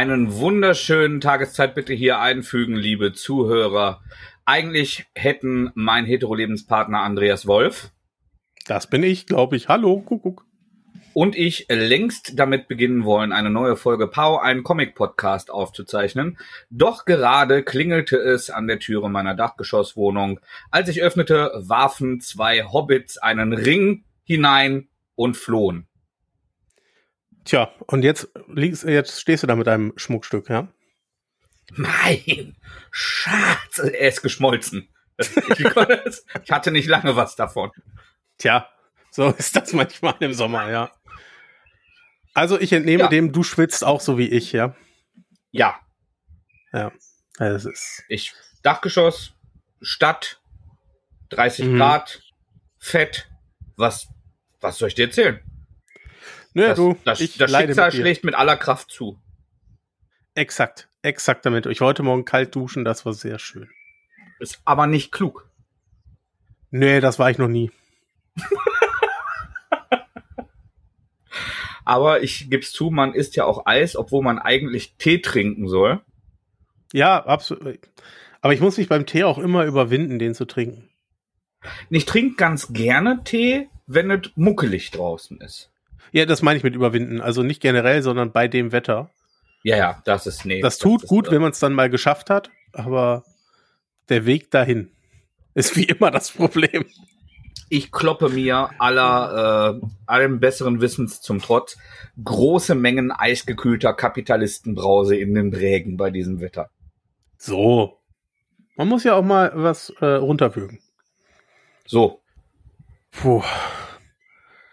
Einen wunderschönen Tageszeit bitte hier einfügen, liebe Zuhörer. Eigentlich hätten mein Hetero-Lebenspartner Andreas Wolf. Das bin ich, glaube ich. Hallo, Kuckuck. Und ich längst damit beginnen wollen, eine neue Folge Pau, einen Comic-Podcast aufzuzeichnen. Doch gerade klingelte es an der Türe meiner Dachgeschosswohnung. Als ich öffnete, warfen zwei Hobbits einen Ring hinein und flohen. Tja, und jetzt, liegst, jetzt stehst du da mit deinem Schmuckstück, ja? Nein, Schatz, er ist geschmolzen. Ich hatte nicht lange was davon. Tja, so ist das manchmal im Sommer, ja. Also ich entnehme ja. dem, du schwitzt auch so wie ich, ja? Ja. Ja, es ist. Ich, Dachgeschoss, Stadt, 30 mhm. Grad, Fett, was, was soll ich dir erzählen? Nö, das, du, das, ich das Schicksal mit schlägt mit aller Kraft zu. Exakt, exakt damit. Ich wollte morgen kalt duschen, das war sehr schön. Ist aber nicht klug. Nee, das war ich noch nie. aber ich gebe zu, man isst ja auch Eis, obwohl man eigentlich Tee trinken soll. Ja, absolut. Aber ich muss mich beim Tee auch immer überwinden, den zu trinken. Ich trinke ganz gerne Tee, wenn es muckelig draußen ist. Ja, das meine ich mit überwinden. Also nicht generell, sondern bei dem Wetter. Ja, ja, das ist nee. Das tut das gut, ist, wenn man es dann mal geschafft hat, aber der Weg dahin ist wie immer das Problem. Ich kloppe mir aller äh, allem besseren Wissens zum Trotz große Mengen eisgekühlter Kapitalistenbrause in den Drägen bei diesem Wetter. So. Man muss ja auch mal was äh, runterwürgen. So. Puh.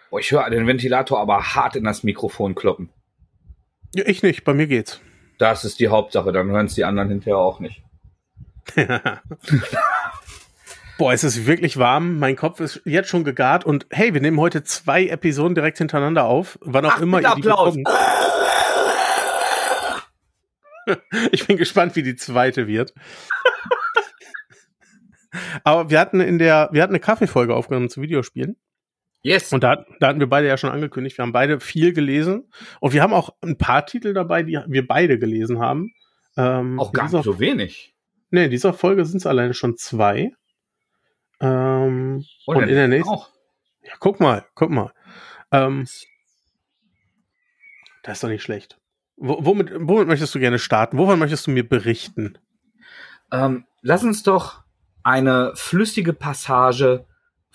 Boah, ich höre den Ventilator aber hart in das Mikrofon kloppen. Ja, ich nicht, bei mir geht's. Das ist die Hauptsache, dann hören es die anderen hinterher auch nicht. Boah, es ist wirklich warm. Mein Kopf ist jetzt schon gegart und hey, wir nehmen heute zwei Episoden direkt hintereinander auf. Wann auch Ach, immer ihr die Applaus. Ich bin gespannt, wie die zweite wird. Aber wir hatten in der, wir hatten eine Kaffeefolge aufgenommen zu Videospielen. Yes. Und da, da hatten wir beide ja schon angekündigt, wir haben beide viel gelesen. Und wir haben auch ein paar Titel dabei, die wir beide gelesen haben. Ähm, auch gar nicht so wenig. Nee, in dieser Folge sind es alleine schon zwei. Ähm, und, und in der nächsten. Auch. Ja, guck mal, guck mal. Ähm, das ist doch nicht schlecht. W womit, womit möchtest du gerne starten? Wovon möchtest du mir berichten? Ähm, lass uns doch eine flüssige Passage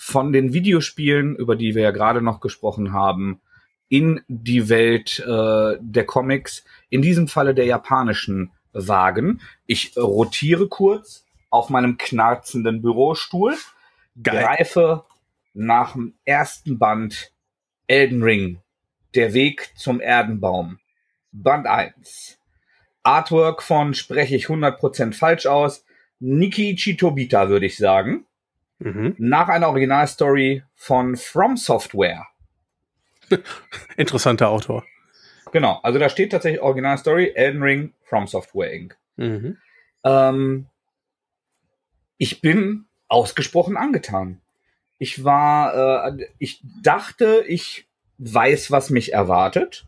von den Videospielen, über die wir ja gerade noch gesprochen haben, in die Welt äh, der Comics, in diesem Falle der japanischen wagen. Ich rotiere kurz auf meinem knarzenden Bürostuhl, Geil. greife nach dem ersten Band Elden Ring, der Weg zum Erdenbaum. Band 1. Artwork von spreche ich 100% falsch aus. Niki Chitobita, würde ich sagen. Mhm. Nach einer Originalstory von From Software. Interessanter Autor. Genau, also da steht tatsächlich Originalstory, Elden Ring, From Software Inc. Mhm. Ähm, ich bin ausgesprochen angetan. Ich war, äh, ich dachte, ich weiß, was mich erwartet.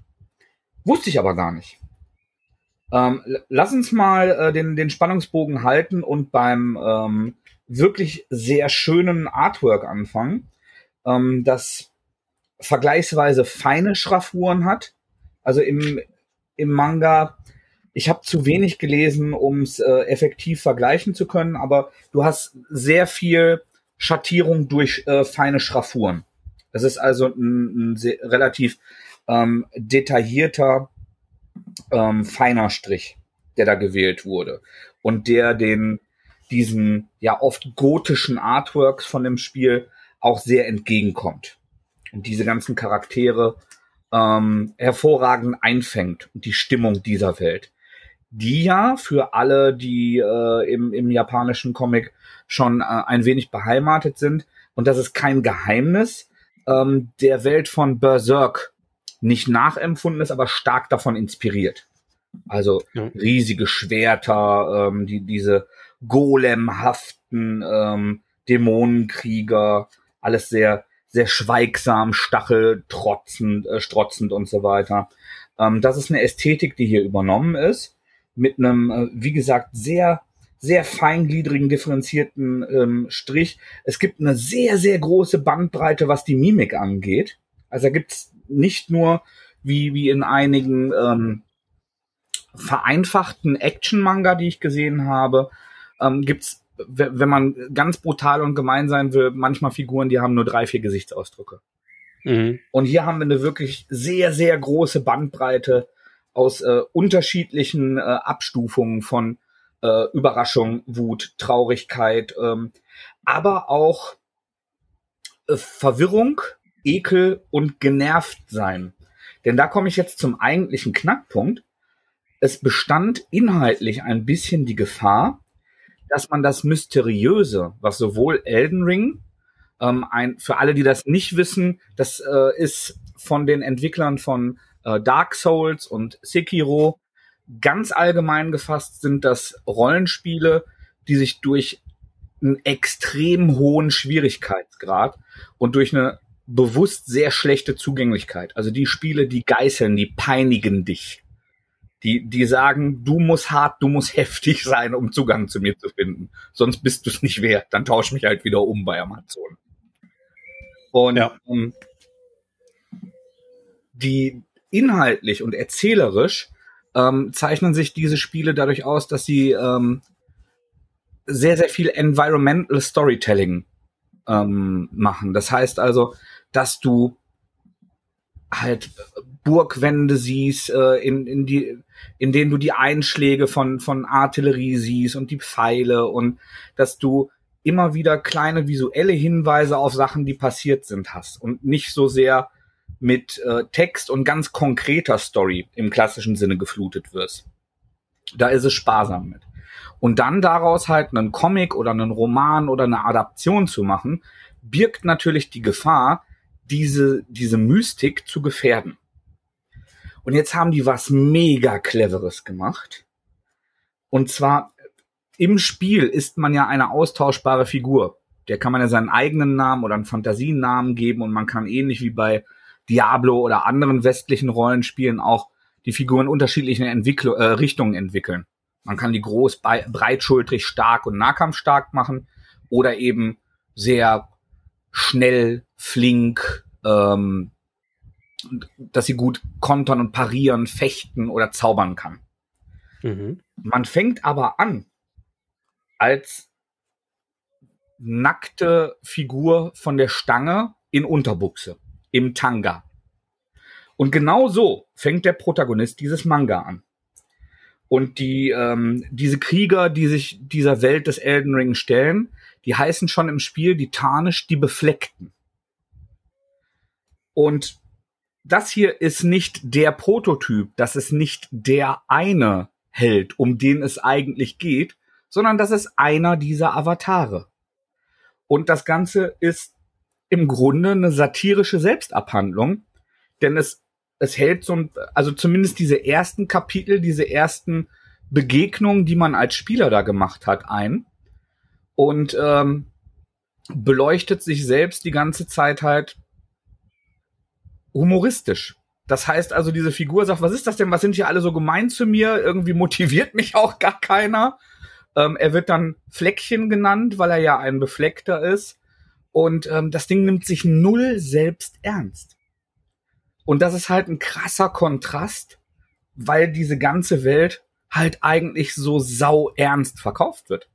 Wusste ich aber gar nicht. Ähm, lass uns mal äh, den, den Spannungsbogen halten und beim ähm, wirklich sehr schönen Artwork anfangen, ähm, das vergleichsweise feine Schraffuren hat. Also im, im Manga, ich habe zu wenig gelesen, um es äh, effektiv vergleichen zu können, aber du hast sehr viel Schattierung durch äh, feine Schraffuren. Das ist also ein, ein sehr, relativ ähm, detaillierter, ähm, feiner Strich, der da gewählt wurde. Und der den diesen ja oft gotischen Artworks von dem Spiel auch sehr entgegenkommt und diese ganzen Charaktere ähm, hervorragend einfängt und die Stimmung dieser Welt, die ja für alle, die äh, im, im japanischen Comic schon äh, ein wenig beheimatet sind, und das ist kein Geheimnis, ähm, der Welt von Berserk nicht nachempfunden ist, aber stark davon inspiriert. Also riesige Schwerter, ähm, die diese golemhaften ähm, Dämonenkrieger, alles sehr, sehr schweigsam, stacheltrotzend, äh, strotzend und so weiter. Ähm, das ist eine Ästhetik, die hier übernommen ist, mit einem, äh, wie gesagt, sehr sehr feingliedrigen, differenzierten ähm, Strich. Es gibt eine sehr, sehr große Bandbreite, was die Mimik angeht. Also da gibt's nicht nur wie, wie in einigen ähm, vereinfachten Action-Manga, die ich gesehen habe, ähm, gibt's wenn man ganz brutal und gemein sein will, manchmal Figuren, die haben nur drei, vier Gesichtsausdrücke. Mhm. Und hier haben wir eine wirklich sehr, sehr große Bandbreite aus äh, unterschiedlichen äh, Abstufungen von äh, Überraschung, Wut, Traurigkeit, ähm, aber auch äh, Verwirrung, Ekel und genervt sein. Denn da komme ich jetzt zum eigentlichen Knackpunkt. Es bestand inhaltlich ein bisschen die Gefahr, dass man das Mysteriöse, was sowohl Elden Ring, ähm, ein, für alle, die das nicht wissen, das äh, ist von den Entwicklern von äh, Dark Souls und Sekiro. Ganz allgemein gefasst sind das Rollenspiele, die sich durch einen extrem hohen Schwierigkeitsgrad und durch eine bewusst sehr schlechte Zugänglichkeit. Also die Spiele, die geißeln, die peinigen dich. Die, die sagen, du musst hart, du musst heftig sein, um Zugang zu mir zu finden. Sonst bist du es nicht wert. Dann tausch mich halt wieder um bei Amazon. Und ja. ähm, die inhaltlich und erzählerisch ähm, zeichnen sich diese Spiele dadurch aus, dass sie ähm, sehr, sehr viel Environmental Storytelling ähm, machen. Das heißt also, dass du halt Burgwände siehst, äh, in, in, die, in denen du die Einschläge von, von Artillerie siehst und die Pfeile und dass du immer wieder kleine visuelle Hinweise auf Sachen, die passiert sind, hast und nicht so sehr mit äh, Text und ganz konkreter Story im klassischen Sinne geflutet wirst. Da ist es sparsam mit. Und dann daraus halt einen Comic oder einen Roman oder eine Adaption zu machen, birgt natürlich die Gefahr, diese, diese Mystik zu gefährden. Und jetzt haben die was mega cleveres gemacht. Und zwar im Spiel ist man ja eine austauschbare Figur. Der kann man ja seinen eigenen Namen oder einen Fantasienamen geben und man kann ähnlich wie bei Diablo oder anderen westlichen Rollenspielen auch die Figuren unterschiedlichen Entwickl äh, Richtungen entwickeln. Man kann die groß, breitschultrig, stark und nahkampfstark machen oder eben sehr schnell, flink, ähm, dass sie gut kontern und parieren, fechten oder zaubern kann. Mhm. Man fängt aber an als nackte Figur von der Stange in Unterbuchse im Tanga. Und genau so fängt der Protagonist dieses Manga an. Und die, ähm, diese Krieger, die sich dieser Welt des Elden Ring stellen, die heißen schon im Spiel die Tarnisch, die Befleckten. Und das hier ist nicht der Prototyp, das ist nicht der eine Held, um den es eigentlich geht, sondern das ist einer dieser Avatare. Und das Ganze ist im Grunde eine satirische Selbstabhandlung, denn es, es hält so ein, also zumindest diese ersten Kapitel, diese ersten Begegnungen, die man als Spieler da gemacht hat, ein und ähm, beleuchtet sich selbst die ganze Zeit halt humoristisch. Das heißt also, diese Figur sagt, was ist das denn? Was sind hier alle so gemein zu mir? Irgendwie motiviert mich auch gar keiner. Ähm, er wird dann Fleckchen genannt, weil er ja ein Befleckter ist. Und ähm, das Ding nimmt sich null selbst ernst. Und das ist halt ein krasser Kontrast, weil diese ganze Welt halt eigentlich so sau ernst verkauft wird.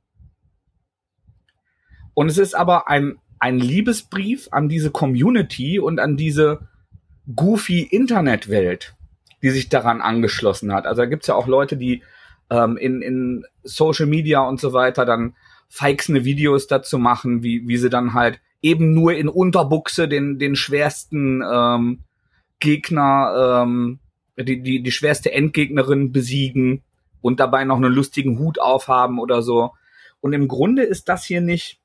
Und es ist aber ein, ein Liebesbrief an diese Community und an diese goofy Internetwelt, die sich daran angeschlossen hat. Also da gibt's ja auch Leute, die ähm, in, in Social Media und so weiter dann feixende Videos dazu machen, wie, wie sie dann halt eben nur in Unterbuchse den, den schwersten ähm, Gegner, ähm, die, die, die schwerste Endgegnerin besiegen und dabei noch einen lustigen Hut aufhaben oder so. Und im Grunde ist das hier nicht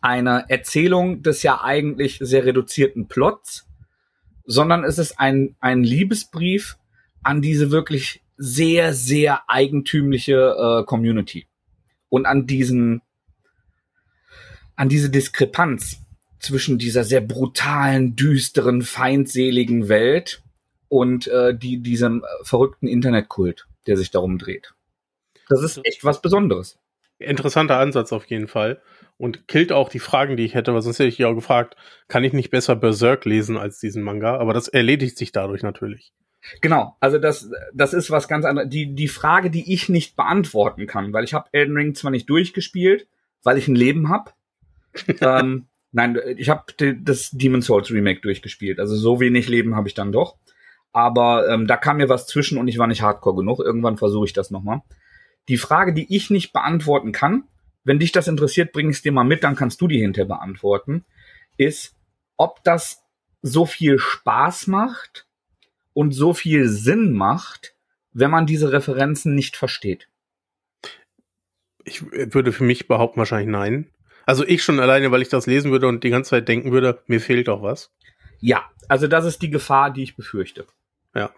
eine Erzählung des ja eigentlich sehr reduzierten Plots, sondern es ist ein, ein Liebesbrief an diese wirklich sehr, sehr eigentümliche äh, Community und an diesen an diese Diskrepanz zwischen dieser sehr brutalen, düsteren, feindseligen Welt und äh, die, diesem verrückten Internetkult, der sich darum dreht. Das ist echt was Besonderes. Interessanter Ansatz auf jeden Fall. Und killt auch die Fragen, die ich hätte, weil sonst hätte ich ja auch gefragt, kann ich nicht besser Berserk lesen als diesen Manga? Aber das erledigt sich dadurch natürlich. Genau, also das, das ist was ganz anderes. Die, die Frage, die ich nicht beantworten kann, weil ich habe Elden Ring zwar nicht durchgespielt, weil ich ein Leben habe. ähm, nein, ich habe das Demon Souls Remake durchgespielt. Also so wenig Leben habe ich dann doch. Aber ähm, da kam mir was zwischen und ich war nicht hardcore genug. Irgendwann versuche ich das nochmal. Die Frage, die ich nicht beantworten kann, wenn dich das interessiert, bring ich es dir mal mit, dann kannst du die hinterher beantworten, ist, ob das so viel Spaß macht und so viel Sinn macht, wenn man diese Referenzen nicht versteht. Ich würde für mich behaupten wahrscheinlich nein. Also ich schon alleine, weil ich das lesen würde und die ganze Zeit denken würde, mir fehlt doch was. Ja, also das ist die Gefahr, die ich befürchte. Ja.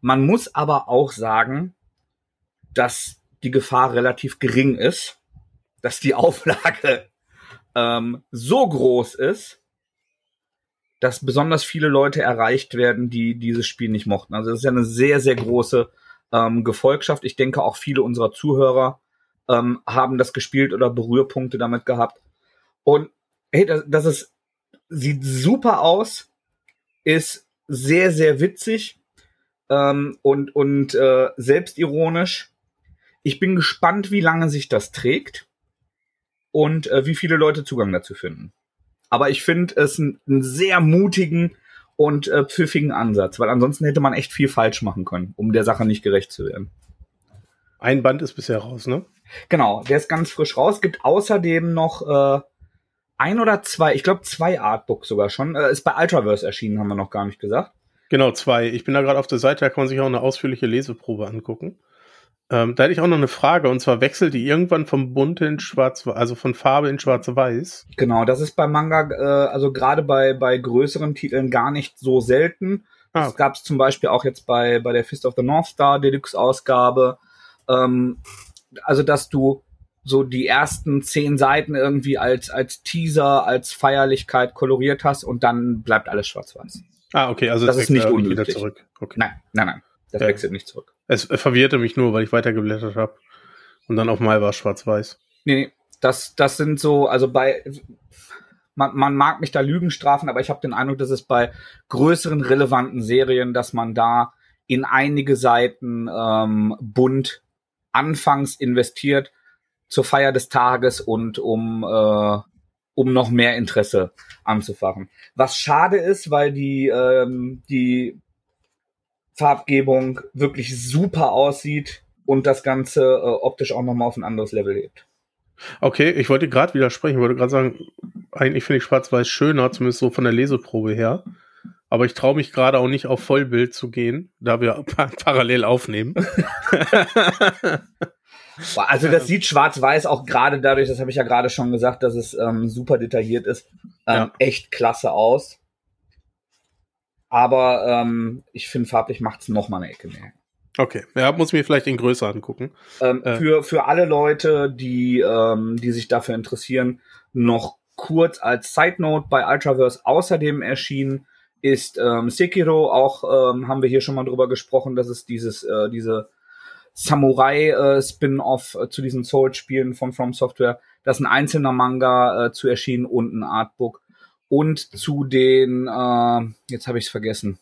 Man muss aber auch sagen, dass die Gefahr relativ gering ist, dass die Auflage ähm, so groß ist, dass besonders viele Leute erreicht werden, die dieses Spiel nicht mochten. Also es ist ja eine sehr, sehr große ähm, Gefolgschaft. Ich denke, auch viele unserer Zuhörer ähm, haben das gespielt oder Berührpunkte damit gehabt. Und hey, das, das ist, sieht super aus, ist sehr, sehr witzig ähm, und, und äh, selbstironisch. Ich bin gespannt, wie lange sich das trägt und äh, wie viele Leute Zugang dazu finden. Aber ich finde es einen, einen sehr mutigen und äh, pfiffigen Ansatz, weil ansonsten hätte man echt viel falsch machen können, um der Sache nicht gerecht zu werden. Ein Band ist bisher raus, ne? Genau, der ist ganz frisch raus. Gibt außerdem noch äh, ein oder zwei, ich glaube zwei Artbooks sogar schon. Äh, ist bei Ultraverse erschienen, haben wir noch gar nicht gesagt. Genau, zwei. Ich bin da gerade auf der Seite, da kann man sich auch eine ausführliche Leseprobe angucken. Ähm, da hätte ich auch noch eine Frage, und zwar wechselt die irgendwann vom Bunt in Schwarz, also von Farbe in Schwarz-Weiß? Genau, das ist bei Manga, äh, also gerade bei, bei größeren Titeln gar nicht so selten. Ah. Das gab es zum Beispiel auch jetzt bei, bei der Fist of the North Star Deluxe-Ausgabe. Ähm, also, dass du so die ersten zehn Seiten irgendwie als, als Teaser, als Feierlichkeit koloriert hast und dann bleibt alles schwarz-weiß. Ah, okay, also das ist nicht unmöglich. zurück. Okay. Nein, nein, nein. Das ja. wechselt nicht zurück. Es verwirrte mich nur, weil ich weitergeblättert habe. Und dann auf Mal war schwarz-weiß. Nee, nee, das, das sind so, also bei, man, man mag mich da Lügen strafen, aber ich habe den Eindruck, dass es bei größeren relevanten Serien, dass man da in einige Seiten ähm, bunt anfangs investiert zur Feier des Tages und um äh, um noch mehr Interesse anzufachen. Was schade ist, weil die ähm, die Farbgebung wirklich super aussieht und das Ganze äh, optisch auch nochmal auf ein anderes Level hebt. Okay, ich wollte gerade widersprechen, ich wollte gerade sagen, eigentlich finde ich Schwarz-Weiß schöner, zumindest so von der Leseprobe her. Aber ich traue mich gerade auch nicht auf Vollbild zu gehen, da wir parallel aufnehmen. also das sieht schwarz-weiß auch gerade dadurch, das habe ich ja gerade schon gesagt, dass es ähm, super detailliert ist, ähm, ja. echt klasse aus. Aber ähm, ich finde, farblich macht es noch mal eine Ecke mehr. Okay, ja, muss mir vielleicht in größer angucken. Ähm, äh. für, für alle Leute, die, ähm, die sich dafür interessieren, noch kurz als Side Note bei Ultraverse außerdem erschienen ist ähm, Sekiro. Auch ähm, haben wir hier schon mal drüber gesprochen, dass es dieses, äh, diese Samurai-Spin-Off äh, zu diesen Soul-Spielen von From Software, dass ein einzelner Manga äh, zu erschienen und ein Artbook und zu den, äh, jetzt habe ich es vergessen,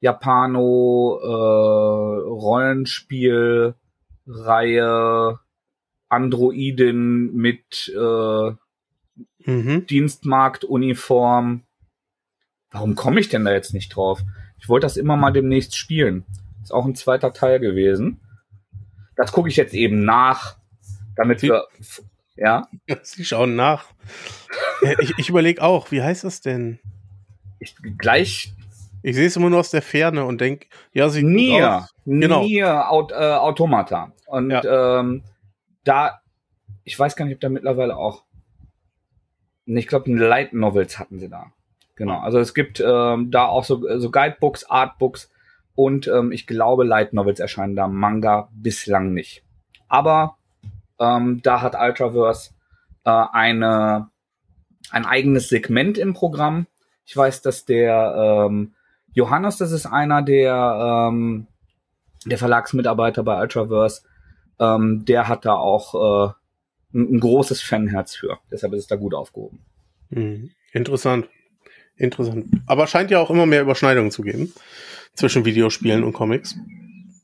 Japano äh, Rollenspielreihe Androidin mit äh, mhm. Dienstmarktuniform. Warum komme ich denn da jetzt nicht drauf? Ich wollte das immer mal demnächst spielen. Ist auch ein zweiter Teil gewesen. Das gucke ich jetzt eben nach, damit wir ja. Sie schauen nach. ich ich überlege auch, wie heißt das denn? Ich, gleich. Ich sehe es immer nur aus der Ferne und denke, ja, sie. Nier. Genau. Nier Aut, äh, Automata. Und ja. ähm, da, ich weiß gar nicht, ob da mittlerweile auch. Ich glaube, Light Novels hatten sie da. Genau. Also es gibt ähm, da auch so, so Guidebooks, Artbooks und ähm, ich glaube, Light Novels erscheinen da. Manga bislang nicht. Aber ähm, da hat Ultraverse äh, eine, ein eigenes Segment im Programm. Ich weiß, dass der ähm, Johannes, das ist einer der, ähm, der Verlagsmitarbeiter bei Ultraverse. Ähm, der hat da auch äh, ein, ein großes Fanherz für. Deshalb ist es da gut aufgehoben. Mhm. Interessant. Interessant. Aber scheint ja auch immer mehr Überschneidungen zu geben zwischen Videospielen und Comics.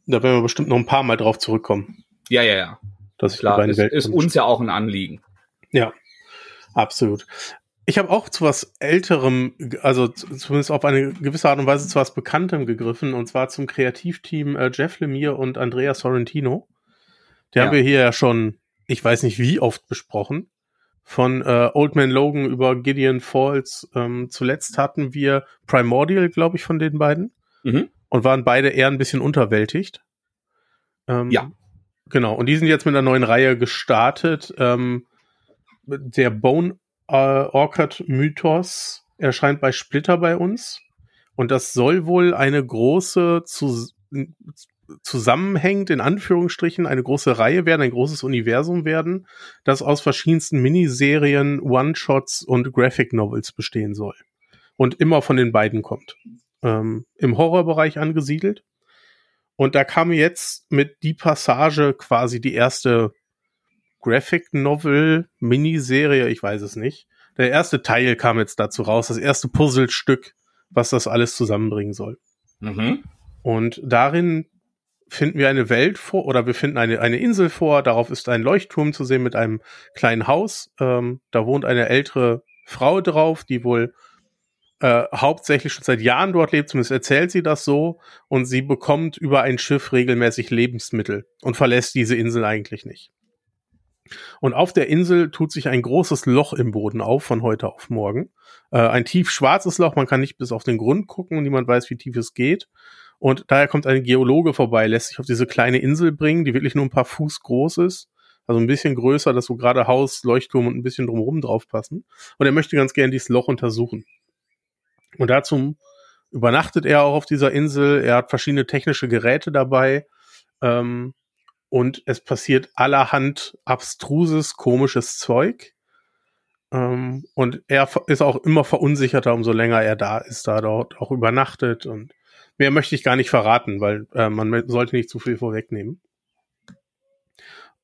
Da werden wir bestimmt noch ein paar Mal drauf zurückkommen. Ja, ja, ja. Dass Klar, ist, ist uns ja auch ein Anliegen. Ja, absolut. Ich habe auch zu was Älterem, also zumindest auf eine gewisse Art und Weise zu was Bekanntem gegriffen, und zwar zum Kreativteam äh, Jeff Lemire und Andrea Sorrentino. Die ja. haben wir hier ja schon, ich weiß nicht wie oft besprochen. Von äh, Old Man Logan über Gideon Falls. Ähm, zuletzt hatten wir Primordial, glaube ich, von den beiden. Mhm. Und waren beide eher ein bisschen unterwältigt. Ähm, ja. Genau. Und die sind jetzt mit einer neuen Reihe gestartet. Ähm, der Bone äh, Orchard-Mythos erscheint bei Splitter bei uns. Und das soll wohl eine große, zu, zusammenhängend in Anführungsstrichen, eine große Reihe werden, ein großes Universum werden, das aus verschiedensten Miniserien, One-Shots und Graphic Novels bestehen soll. Und immer von den beiden kommt. Ähm, Im Horrorbereich angesiedelt. Und da kam jetzt mit die Passage quasi die erste Graphic Novel Miniserie, ich weiß es nicht. Der erste Teil kam jetzt dazu raus, das erste Puzzlestück, was das alles zusammenbringen soll. Mhm. Und darin finden wir eine Welt vor oder wir finden eine, eine Insel vor. Darauf ist ein Leuchtturm zu sehen mit einem kleinen Haus. Ähm, da wohnt eine ältere Frau drauf, die wohl äh, hauptsächlich schon seit Jahren dort lebt, zumindest erzählt sie das so. Und sie bekommt über ein Schiff regelmäßig Lebensmittel und verlässt diese Insel eigentlich nicht. Und auf der Insel tut sich ein großes Loch im Boden auf von heute auf morgen. Äh, ein tief schwarzes Loch, man kann nicht bis auf den Grund gucken, niemand weiß, wie tief es geht. Und daher kommt ein Geologe vorbei, lässt sich auf diese kleine Insel bringen, die wirklich nur ein paar Fuß groß ist. Also ein bisschen größer, dass so gerade Haus, Leuchtturm und ein bisschen drumherum drauf passen. Und er möchte ganz gern dieses Loch untersuchen. Und dazu übernachtet er auch auf dieser Insel. Er hat verschiedene technische Geräte dabei. Ähm, und es passiert allerhand abstruses, komisches Zeug. Ähm, und er ist auch immer verunsicherter, umso länger er da ist, da dort auch übernachtet. Und mehr möchte ich gar nicht verraten, weil äh, man sollte nicht zu viel vorwegnehmen.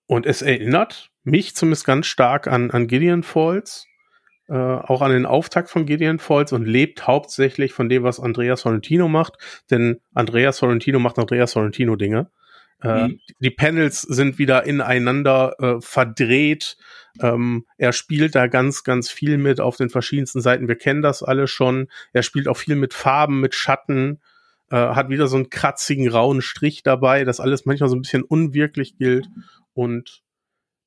Und es erinnert mich zumindest ganz stark an, an Gideon Falls, äh, auch an den Auftakt von Gideon Falls und lebt hauptsächlich von dem, was Andreas Sorrentino macht, denn Andreas Sorrentino macht Andreas Sorrentino Dinge. Äh, mhm. Die Panels sind wieder ineinander äh, verdreht. Ähm, er spielt da ganz, ganz viel mit auf den verschiedensten Seiten. Wir kennen das alle schon. Er spielt auch viel mit Farben, mit Schatten, äh, hat wieder so einen kratzigen, rauen Strich dabei, das alles manchmal so ein bisschen unwirklich gilt. Und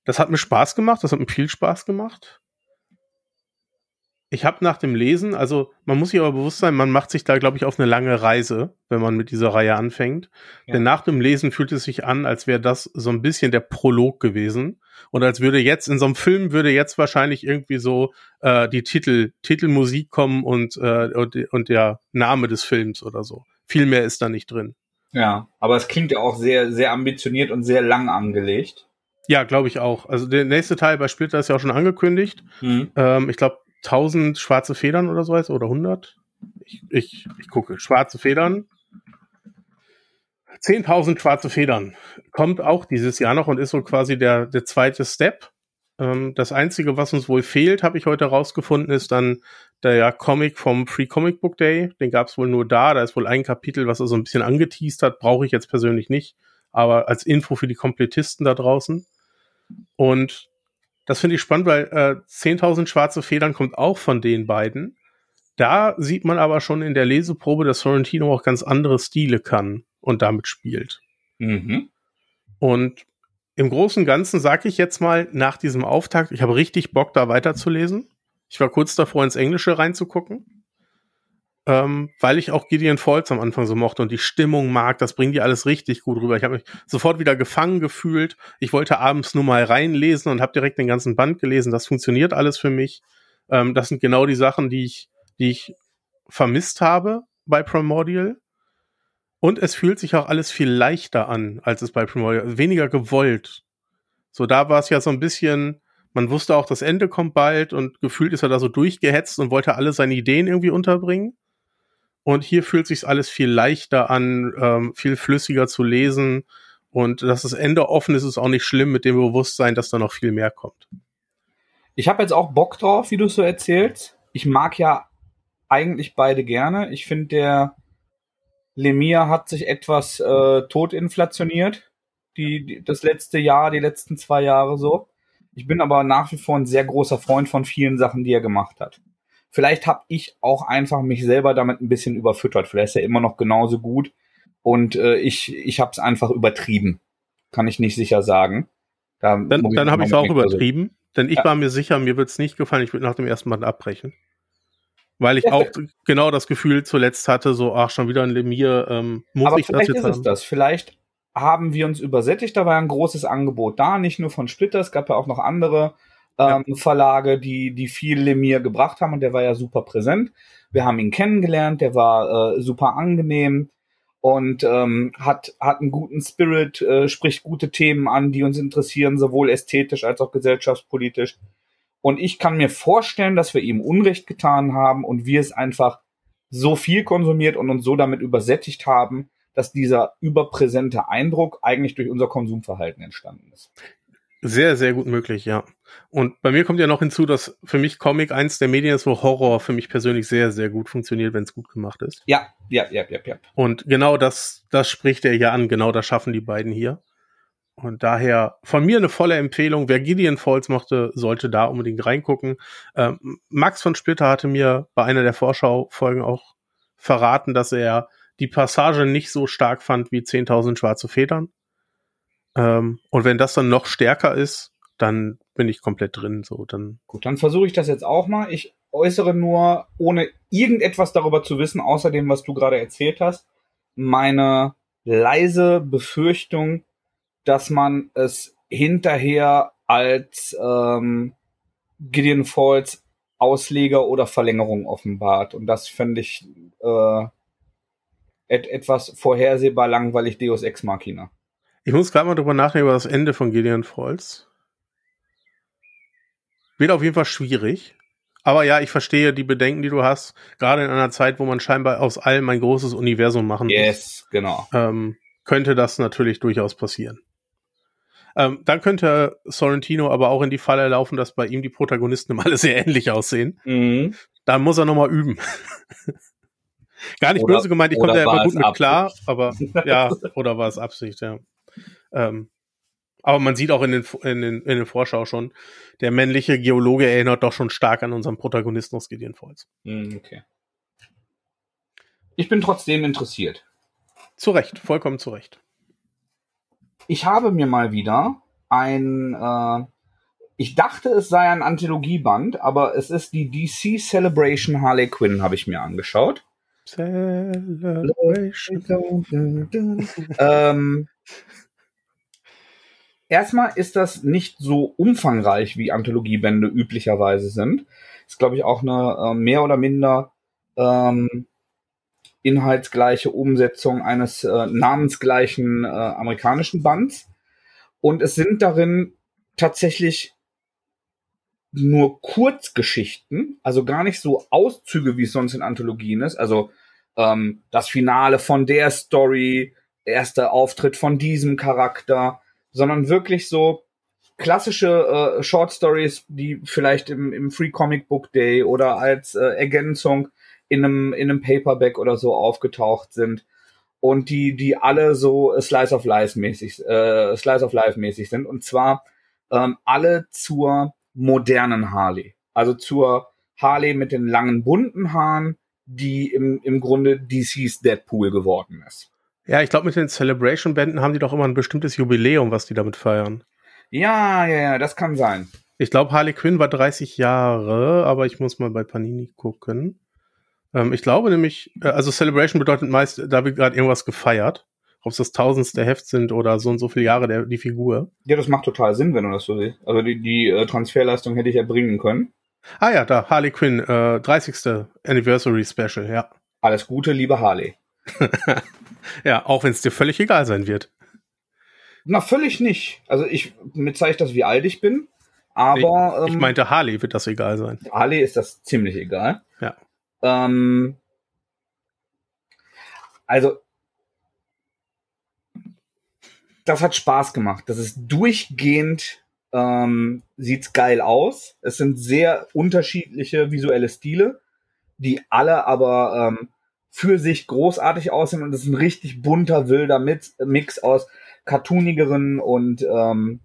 das hat mir Spaß gemacht, das hat mir viel Spaß gemacht ich habe nach dem Lesen, also man muss sich aber bewusst sein, man macht sich da, glaube ich, auf eine lange Reise, wenn man mit dieser Reihe anfängt. Ja. Denn nach dem Lesen fühlt es sich an, als wäre das so ein bisschen der Prolog gewesen. Und als würde jetzt, in so einem Film würde jetzt wahrscheinlich irgendwie so äh, die Titel, Titelmusik kommen und, äh, und, und der Name des Films oder so. Viel mehr ist da nicht drin. Ja, aber es klingt ja auch sehr, sehr ambitioniert und sehr lang angelegt. Ja, glaube ich auch. Also der nächste Teil bei Splitter ist ja auch schon angekündigt. Mhm. Ähm, ich glaube, 1000 schwarze Federn oder so heißt, oder 100. Ich, ich, ich gucke, schwarze Federn. 10.000 schwarze Federn kommt auch dieses Jahr noch und ist so quasi der, der zweite Step. Ähm, das Einzige, was uns wohl fehlt, habe ich heute rausgefunden, ist dann der Comic vom Free Comic Book Day. Den gab es wohl nur da. Da ist wohl ein Kapitel, was er so ein bisschen angeteased hat. Brauche ich jetzt persönlich nicht. Aber als Info für die Komplettisten da draußen. Und das finde ich spannend, weil äh, 10.000 schwarze Federn kommt auch von den beiden. Da sieht man aber schon in der Leseprobe, dass Sorrentino auch ganz andere Stile kann und damit spielt. Mhm. Und im Großen und Ganzen sage ich jetzt mal nach diesem Auftakt, ich habe richtig Bock, da weiterzulesen. Ich war kurz davor, ins Englische reinzugucken ähm, weil ich auch Gideon Falls am Anfang so mochte und die Stimmung mag. Das bringt die alles richtig gut rüber. Ich habe mich sofort wieder gefangen gefühlt. Ich wollte abends nur mal reinlesen und habe direkt den ganzen Band gelesen. Das funktioniert alles für mich. Ähm, das sind genau die Sachen, die ich, die ich vermisst habe bei Primordial. Und es fühlt sich auch alles viel leichter an, als es bei Primordial, weniger gewollt. So, da war es ja so ein bisschen, man wusste auch, das Ende kommt bald und gefühlt ist er da so durchgehetzt und wollte alle seine Ideen irgendwie unterbringen. Und hier fühlt sich alles viel leichter an, ähm, viel flüssiger zu lesen. Und dass das Ende offen ist, ist auch nicht schlimm mit dem Bewusstsein, dass da noch viel mehr kommt. Ich habe jetzt auch Bock drauf, wie du so erzählst. Ich mag ja eigentlich beide gerne. Ich finde, der Lemire hat sich etwas äh, totinflationiert. Die, die, das letzte Jahr, die letzten zwei Jahre so. Ich bin aber nach wie vor ein sehr großer Freund von vielen Sachen, die er gemacht hat. Vielleicht habe ich auch einfach mich selber damit ein bisschen überfüttert. Vielleicht ist er immer noch genauso gut und äh, ich, ich habe es einfach übertrieben. Kann ich nicht sicher sagen. Da dann dann habe ich es auch übertrieben, denn ich ja. war mir sicher, mir wird es nicht gefallen, ich würde nach dem ersten Mal abbrechen. Weil ich ja, auch genau das Gefühl zuletzt hatte, so, ach, schon wieder ein Lemire, ähm, muss aber ich das jetzt ist haben? Es das. Vielleicht haben wir uns übersättigt, da war ein großes Angebot da, nicht nur von Splitter, es gab ja auch noch andere ähm, ja. Verlage, die, die viel Lemire gebracht haben und der war ja super präsent. Wir haben ihn kennengelernt, der war äh, super angenehm und ähm, hat, hat einen guten Spirit, äh, spricht gute Themen an, die uns interessieren, sowohl ästhetisch als auch gesellschaftspolitisch. Und ich kann mir vorstellen, dass wir ihm Unrecht getan haben und wir es einfach so viel konsumiert und uns so damit übersättigt haben, dass dieser überpräsente Eindruck eigentlich durch unser Konsumverhalten entstanden ist. Sehr, sehr gut möglich, ja. Und bei mir kommt ja noch hinzu, dass für mich Comic eins der Medien ist, wo Horror für mich persönlich sehr, sehr gut funktioniert, wenn es gut gemacht ist. Ja, ja, ja, ja, ja. Und genau das, das spricht er ja an, genau das schaffen die beiden hier. Und daher von mir eine volle Empfehlung. Wer Gideon Falls mochte, sollte da unbedingt reingucken. Ähm, Max von Splitter hatte mir bei einer der Vorschau-Folgen auch verraten, dass er die Passage nicht so stark fand wie 10.000 schwarze Federn. Ähm, und wenn das dann noch stärker ist, dann bin ich komplett drin. So, dann. Gut, dann versuche ich das jetzt auch mal. Ich äußere nur, ohne irgendetwas darüber zu wissen, außer dem, was du gerade erzählt hast, meine leise Befürchtung, dass man es hinterher als ähm, Gideon Falls Ausleger oder Verlängerung offenbart. Und das fände ich äh, et etwas vorhersehbar langweilig Deus Ex Machina. Ich muss gerade mal drüber nachdenken über das Ende von Gideon Falls. Wird auf jeden Fall schwierig. Aber ja, ich verstehe die Bedenken, die du hast. Gerade in einer Zeit, wo man scheinbar aus allem ein großes Universum machen muss. Yes, genau. Ähm, könnte das natürlich durchaus passieren. Ähm, dann könnte Sorrentino aber auch in die Falle laufen, dass bei ihm die Protagonisten alle sehr ähnlich aussehen. Mhm. Da muss er nochmal üben. Gar nicht oder, böse gemeint, ich komme da ja immer gut mit Absicht. klar, aber ja, oder war es Absicht, ja. Ähm, aber man sieht auch in den, in, den, in den Vorschau schon, der männliche Geologe erinnert doch schon stark an unseren Protagonisten aus Gideon Falls. Hm, okay. Ich bin trotzdem interessiert. Zu Recht, vollkommen zu Recht. Ich habe mir mal wieder ein, äh, ich dachte, es sei ein Anthologieband, aber es ist die DC Celebration Harley Quinn, habe ich mir angeschaut. Celebration. ähm, erstmal ist das nicht so umfangreich, wie Anthologiebände üblicherweise sind. Ist, glaube ich, auch eine äh, mehr oder minder ähm, inhaltsgleiche Umsetzung eines äh, namensgleichen äh, amerikanischen Bands. Und es sind darin tatsächlich nur Kurzgeschichten, also gar nicht so Auszüge, wie es sonst in Anthologien ist. Also ähm, das Finale von der Story, erster Auftritt von diesem Charakter, sondern wirklich so klassische äh, Short Stories, die vielleicht im, im Free Comic Book Day oder als äh, Ergänzung in einem, in einem Paperback oder so aufgetaucht sind und die, die alle so Slice of Life mäßig, äh, Slice of Life mäßig sind und zwar ähm, alle zur modernen Harley, also zur Harley mit den langen bunten Haaren, die im, im Grunde DC's Deadpool geworden ist. Ja, ich glaube, mit den Celebration-Bänden haben die doch immer ein bestimmtes Jubiläum, was die damit feiern. Ja, ja, ja, das kann sein. Ich glaube, Harley Quinn war 30 Jahre, aber ich muss mal bei Panini gucken. Ähm, ich glaube nämlich, äh, also Celebration bedeutet meist, da wird gerade irgendwas gefeiert. Ob es das tausendste Heft sind oder so und so viele Jahre der, die Figur. Ja, das macht total Sinn, wenn du das so siehst. Also die, die äh, Transferleistung hätte ich ja bringen können. Ah ja, da, Harley Quinn, äh, 30. Anniversary Special, ja. Alles Gute, liebe Harley. ja, auch wenn es dir völlig egal sein wird. Na, völlig nicht. Also ich, mir zeigt das, wie alt ich bin. Aber. Ich, ähm, ich meinte, Harley wird das egal sein. Harley ist das ziemlich egal. Ja. Ähm, Also, das hat Spaß gemacht. Das ist durchgehend, ähm, sieht's geil aus. Es sind sehr unterschiedliche visuelle Stile, die alle aber ähm, für sich großartig aussehen und es ist ein richtig bunter, wilder Mix aus cartoonigeren und ähm,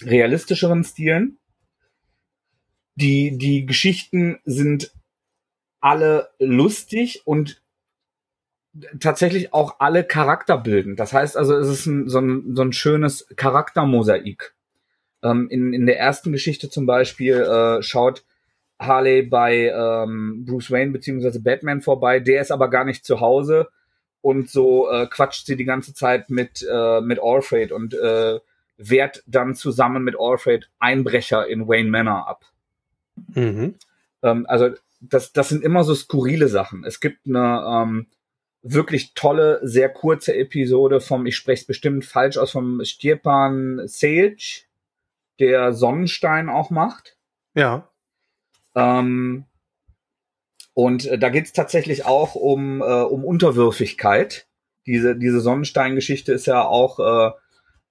realistischeren Stilen. Die, die Geschichten sind alle lustig und tatsächlich auch alle charakterbildend. Das heißt also, es ist ein, so, ein, so ein schönes Charaktermosaik. Ähm, in, in der ersten Geschichte zum Beispiel äh, schaut Harley bei ähm, Bruce Wayne beziehungsweise Batman vorbei, der ist aber gar nicht zu Hause und so äh, quatscht sie die ganze Zeit mit, äh, mit Alfred und äh, wehrt dann zusammen mit Alfred Einbrecher in Wayne Manor ab. Mhm. Ähm, also das, das sind immer so skurrile Sachen. Es gibt eine ähm, wirklich tolle, sehr kurze Episode vom, ich spreche es bestimmt falsch aus, vom Stjepan Sage, der Sonnenstein auch macht. Ja. Ähm, und äh, da geht's tatsächlich auch um, äh, um Unterwürfigkeit. Diese, diese Sonnenstein-Geschichte ist ja auch, äh,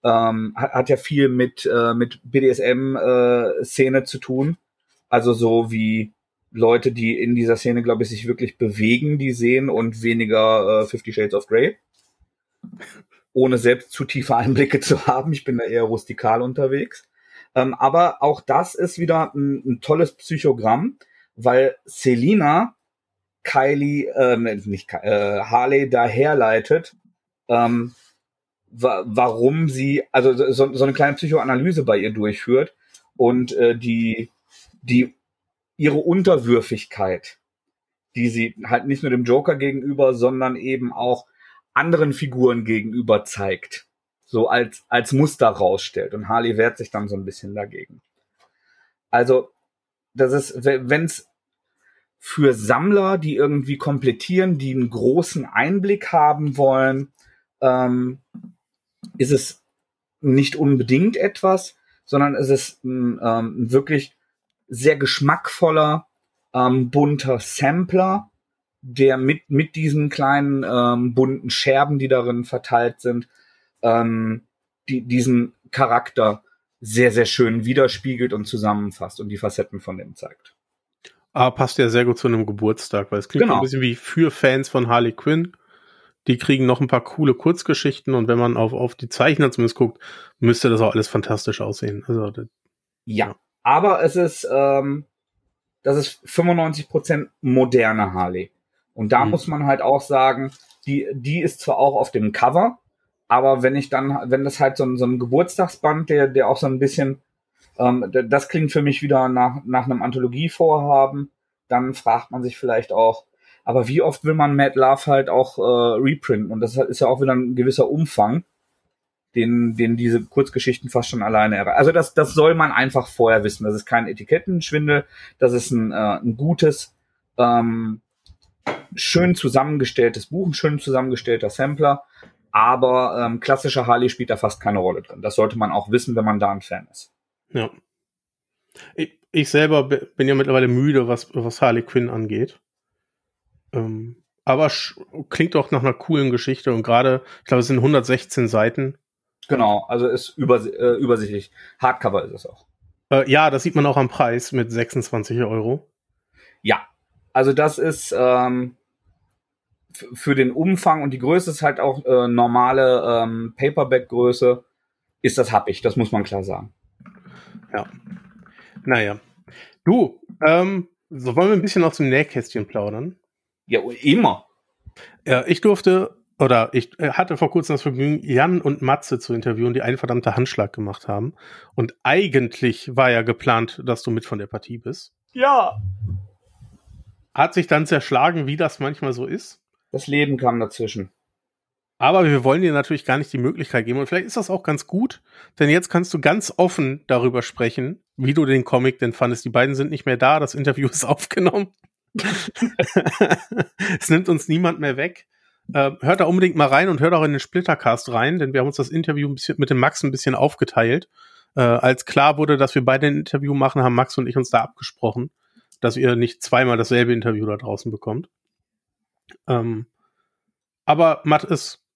ähm, hat, hat ja viel mit, äh, mit BDSM-Szene äh, zu tun. Also so wie Leute, die in dieser Szene, glaube ich, sich wirklich bewegen, die sehen und weniger äh, Fifty Shades of Grey. Ohne selbst zu tiefe Einblicke zu haben. Ich bin da eher rustikal unterwegs. Ähm, aber auch das ist wieder ein, ein tolles Psychogramm, weil Selina Kylie, ähm, nicht äh, Harley daherleitet, ähm, wa warum sie, also so, so eine kleine Psychoanalyse bei ihr durchführt und äh, die, die ihre Unterwürfigkeit, die sie halt nicht nur dem Joker gegenüber, sondern eben auch anderen Figuren gegenüber zeigt so als, als Muster rausstellt. Und Harley wehrt sich dann so ein bisschen dagegen. Also, das ist, wenn es für Sammler, die irgendwie komplettieren, die einen großen Einblick haben wollen, ähm, ist es nicht unbedingt etwas, sondern es ist ein, ähm, wirklich sehr geschmackvoller, ähm, bunter Sampler, der mit, mit diesen kleinen ähm, bunten Scherben, die darin verteilt sind, ähm, die, diesen Charakter sehr, sehr schön widerspiegelt und zusammenfasst und die Facetten von dem zeigt. Ah, passt ja sehr gut zu einem Geburtstag, weil es klingt genau. ein bisschen wie für Fans von Harley Quinn. Die kriegen noch ein paar coole Kurzgeschichten und wenn man auf, auf die Zeichner zumindest guckt, müsste das auch alles fantastisch aussehen. Also, das, ja. ja, aber es ist, ähm, das ist 95% moderne Harley. Und da mhm. muss man halt auch sagen, die, die ist zwar auch auf dem Cover, aber wenn ich dann, wenn das halt so ein, so ein Geburtstagsband, der, der auch so ein bisschen, ähm, das klingt für mich wieder nach, nach einem Anthologievorhaben, dann fragt man sich vielleicht auch, aber wie oft will man Mad Love halt auch äh, reprinten? Und das ist ja auch wieder ein gewisser Umfang, den, den diese Kurzgeschichten fast schon alleine erreichen. Also das, das soll man einfach vorher wissen. Das ist kein Etikettenschwindel, das ist ein, äh, ein gutes, ähm, schön zusammengestelltes Buch, ein schön zusammengestellter Sampler aber ähm, klassischer Harley spielt da fast keine Rolle drin. Das sollte man auch wissen, wenn man da ein Fan ist. Ja. Ich, ich selber bin ja mittlerweile müde, was, was Harley Quinn angeht. Ähm, aber klingt doch nach einer coolen Geschichte und gerade, ich glaube, es sind 116 Seiten. Genau, also ist übers äh, übersichtlich. Hardcover ist es auch. Äh, ja, das sieht man auch am Preis mit 26 Euro. Ja, also das ist, ähm, für den Umfang und die Größe ist halt auch äh, normale ähm, Paperback-Größe, ist das happig, das muss man klar sagen. Ja. Naja. Du, ähm, so wollen wir ein bisschen aus dem Nähkästchen plaudern? Ja, immer. Ja, ich durfte oder ich äh, hatte vor kurzem das Vergnügen, Jan und Matze zu interviewen, die einen verdammte Handschlag gemacht haben. Und eigentlich war ja geplant, dass du mit von der Partie bist. Ja. Hat sich dann zerschlagen, wie das manchmal so ist. Das Leben kam dazwischen. Aber wir wollen dir natürlich gar nicht die Möglichkeit geben. Und vielleicht ist das auch ganz gut, denn jetzt kannst du ganz offen darüber sprechen, wie du den Comic denn fandest. Die beiden sind nicht mehr da, das Interview ist aufgenommen. es nimmt uns niemand mehr weg. Äh, hört da unbedingt mal rein und hört auch in den Splittercast rein, denn wir haben uns das Interview bisschen, mit dem Max ein bisschen aufgeteilt. Äh, als klar wurde, dass wir beide ein Interview machen, haben Max und ich uns da abgesprochen, dass ihr nicht zweimal dasselbe Interview da draußen bekommt. Ähm, Aber Matt,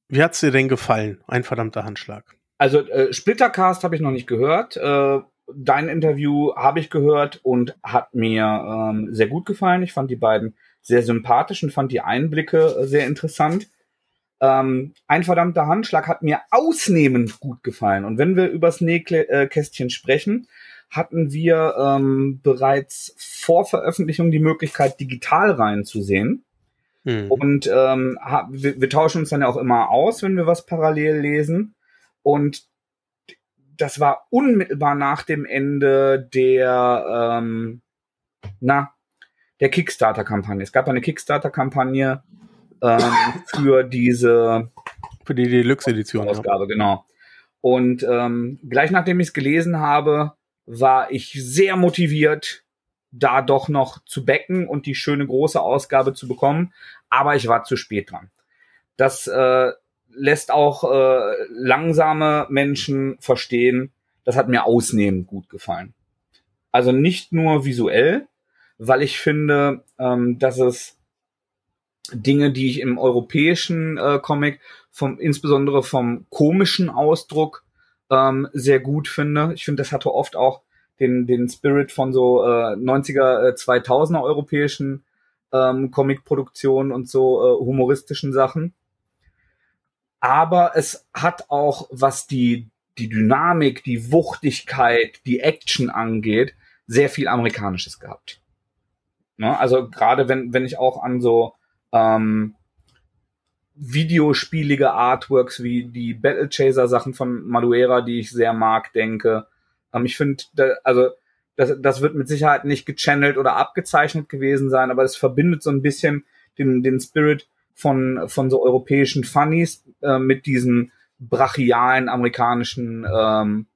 wie hat's dir denn gefallen? Ein verdammter Handschlag. Also äh, Splittercast habe ich noch nicht gehört. Äh, dein Interview habe ich gehört und hat mir ähm, sehr gut gefallen. Ich fand die beiden sehr sympathisch und fand die Einblicke äh, sehr interessant. Ähm, ein verdammter Handschlag hat mir ausnehmend gut gefallen. Und wenn wir übers Nähkästchen sprechen, hatten wir ähm, bereits vor Veröffentlichung die Möglichkeit, digital reinzusehen. Mhm. Und ähm, wir, wir tauschen uns dann ja auch immer aus, wenn wir was parallel lesen. Und das war unmittelbar nach dem Ende der, ähm, na, der Kickstarter-Kampagne. Es gab eine Kickstarter-Kampagne ähm, für diese für die Deluxe-Edition Ausgabe, ja. genau. Und ähm, gleich nachdem ich es gelesen habe, war ich sehr motiviert, da doch noch zu becken und die schöne große Ausgabe zu bekommen. Aber ich war zu spät dran. Das äh, lässt auch äh, langsame Menschen verstehen. Das hat mir ausnehmend gut gefallen. Also nicht nur visuell, weil ich finde, ähm, dass es Dinge, die ich im europäischen äh, Comic vom insbesondere vom komischen Ausdruck ähm, sehr gut finde. Ich finde, das hatte oft auch den, den Spirit von so äh, 90er, äh, 2000er europäischen ähm, Comic-Produktionen und so äh, humoristischen Sachen. Aber es hat auch, was die, die Dynamik, die Wuchtigkeit, die Action angeht, sehr viel Amerikanisches gehabt. Ne? Also gerade wenn, wenn ich auch an so ähm, videospielige Artworks wie die Battle Chaser Sachen von Maduera, die ich sehr mag, denke. Ähm, ich finde, da, also das, das wird mit Sicherheit nicht gechannelt oder abgezeichnet gewesen sein, aber es verbindet so ein bisschen den, den Spirit von, von so europäischen Funnies äh, mit diesen brachialen amerikanischen ähm,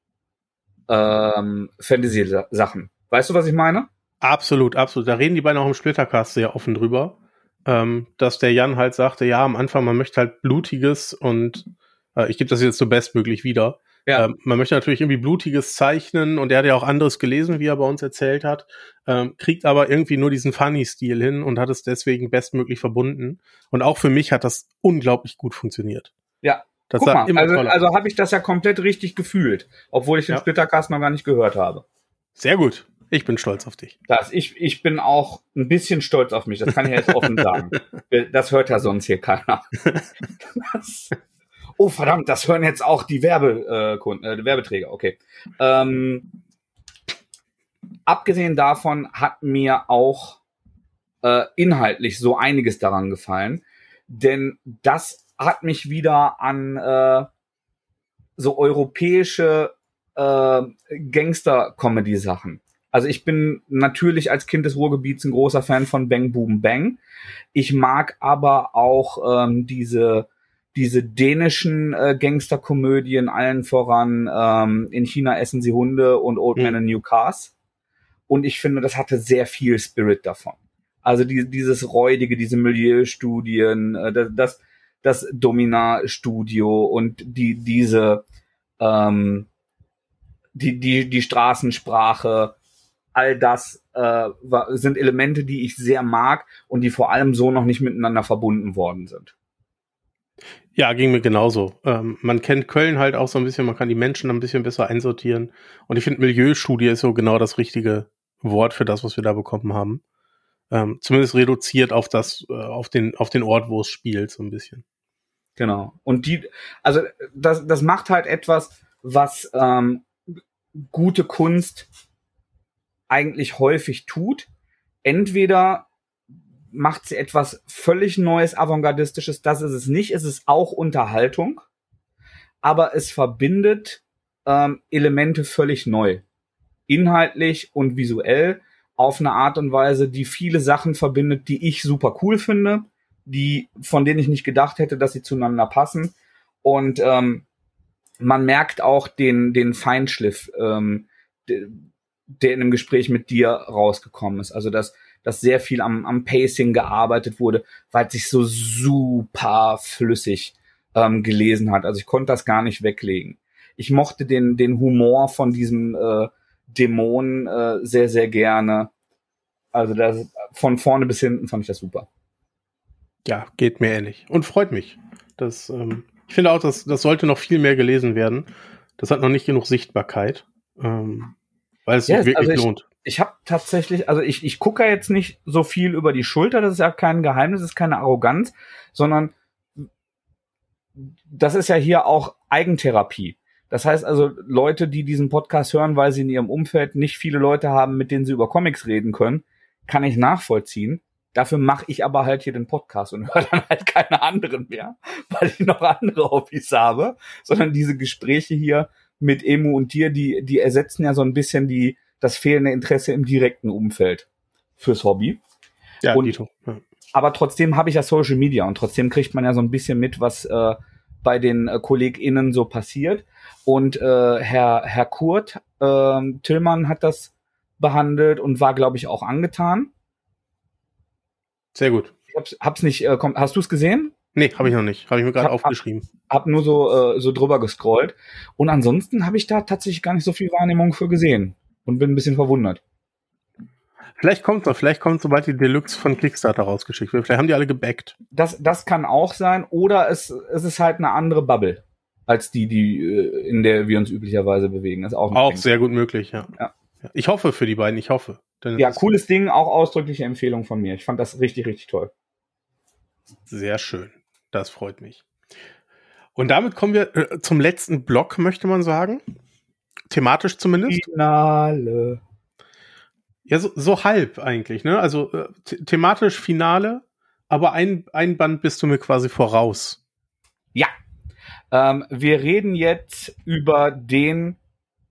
ähm, Fantasy-Sachen. Weißt du, was ich meine? Absolut, absolut. Da reden die beiden auch im Splittercast sehr offen drüber ähm, dass der Jan halt sagte, ja, am Anfang, man möchte halt blutiges und äh, ich gebe das jetzt so bestmöglich wieder. Ja. Ähm, man möchte natürlich irgendwie blutiges zeichnen und er hat ja auch anderes gelesen, wie er bei uns erzählt hat, ähm, kriegt aber irgendwie nur diesen Funny-Stil hin und hat es deswegen bestmöglich verbunden. Und auch für mich hat das unglaublich gut funktioniert. Ja. Das Guck mal, also, also habe ich das ja komplett richtig gefühlt, obwohl ich den ja. Splittercast noch gar nicht gehört habe. Sehr gut. Ich bin stolz auf dich. Das, ich, ich bin auch ein bisschen stolz auf mich, das kann ich jetzt offen sagen. Das hört ja sonst hier keiner. Das, oh, verdammt, das hören jetzt auch die Werbekunden, äh, Werbeträger, okay. Ähm, abgesehen davon hat mir auch äh, inhaltlich so einiges daran gefallen, denn das hat mich wieder an äh, so europäische äh, Gangster-Comedy-Sachen also ich bin natürlich als Kind des Ruhrgebiets ein großer Fan von Bang Boom Bang. Ich mag aber auch ähm, diese diese dänischen äh, Gangsterkomödien allen voran ähm, in China essen sie Hunde und Old mhm. Man in New Cars. Und ich finde, das hatte sehr viel Spirit davon. Also die, dieses räudige, diese Milieustudien, äh, das, das, Domina-Studio und die diese ähm, die die die Straßensprache all das äh, sind Elemente, die ich sehr mag und die vor allem so noch nicht miteinander verbunden worden sind. Ja, ging mir genauso. Ähm, man kennt Köln halt auch so ein bisschen, man kann die Menschen ein bisschen besser einsortieren. Und ich finde, Milieustudie ist so genau das richtige Wort für das, was wir da bekommen haben. Ähm, zumindest reduziert auf das, äh, auf den, auf den Ort, wo es spielt, so ein bisschen. Genau. Und die, also das, das macht halt etwas, was ähm, gute Kunst eigentlich häufig tut. Entweder macht sie etwas völlig Neues, Avantgardistisches, das ist es nicht, es ist auch Unterhaltung, aber es verbindet ähm, Elemente völlig neu. Inhaltlich und visuell auf eine Art und Weise, die viele Sachen verbindet, die ich super cool finde, die, von denen ich nicht gedacht hätte, dass sie zueinander passen. Und ähm, man merkt auch den, den Feinschliff, ähm, der in einem Gespräch mit dir rausgekommen ist. Also dass, dass sehr viel am, am Pacing gearbeitet wurde, weil es sich so super flüssig ähm, gelesen hat. Also ich konnte das gar nicht weglegen. Ich mochte den, den Humor von diesem äh, Dämon äh, sehr, sehr gerne. Also das, von vorne bis hinten fand ich das super. Ja, geht mir ähnlich. Und freut mich. Das, ähm, ich finde auch, dass, das sollte noch viel mehr gelesen werden. Das hat noch nicht genug Sichtbarkeit, ähm, weil es sich wirklich also ich, lohnt. Ich habe tatsächlich, also ich, ich gucke jetzt nicht so viel über die Schulter, das ist ja kein Geheimnis, das ist keine Arroganz, sondern das ist ja hier auch Eigentherapie. Das heißt also, Leute, die diesen Podcast hören, weil sie in ihrem Umfeld nicht viele Leute haben, mit denen sie über Comics reden können, kann ich nachvollziehen. Dafür mache ich aber halt hier den Podcast und höre dann halt keine anderen mehr, weil ich noch andere Hobbys habe, sondern diese Gespräche hier mit Emu und dir, die, die ersetzen ja so ein bisschen die, das fehlende Interesse im direkten Umfeld fürs Hobby. Ja, und, ja. Aber trotzdem habe ich ja Social Media und trotzdem kriegt man ja so ein bisschen mit, was äh, bei den äh, KollegInnen so passiert. Und äh, Herr, Herr Kurt äh, Tillmann hat das behandelt und war, glaube ich, auch angetan. Sehr gut. Ich hab's, hab's nicht, äh, komm, hast du es gesehen? Nee, habe ich noch nicht. Habe ich mir gerade aufgeschrieben. Hab, hab nur so, äh, so drüber gescrollt. Und ansonsten habe ich da tatsächlich gar nicht so viel Wahrnehmung für gesehen. Und bin ein bisschen verwundert. Vielleicht kommt noch, vielleicht kommt, sobald die Deluxe von Kickstarter rausgeschickt wird. Vielleicht haben die alle gebackt. Das, das kann auch sein. Oder es, es ist halt eine andere Bubble als die, die äh, in der wir uns üblicherweise bewegen. Das ist auch, auch sehr gut möglich, ja. ja. Ich hoffe für die beiden, ich hoffe. ja, cooles Ding, auch ausdrückliche Empfehlung von mir. Ich fand das richtig, richtig toll. Sehr schön. Das freut mich. Und damit kommen wir äh, zum letzten Block, möchte man sagen. Thematisch zumindest. Finale. Ja, so, so halb eigentlich, ne? Also äh, thematisch Finale, aber ein, ein Band bist du mir quasi voraus. Ja. Ähm, wir reden jetzt über den,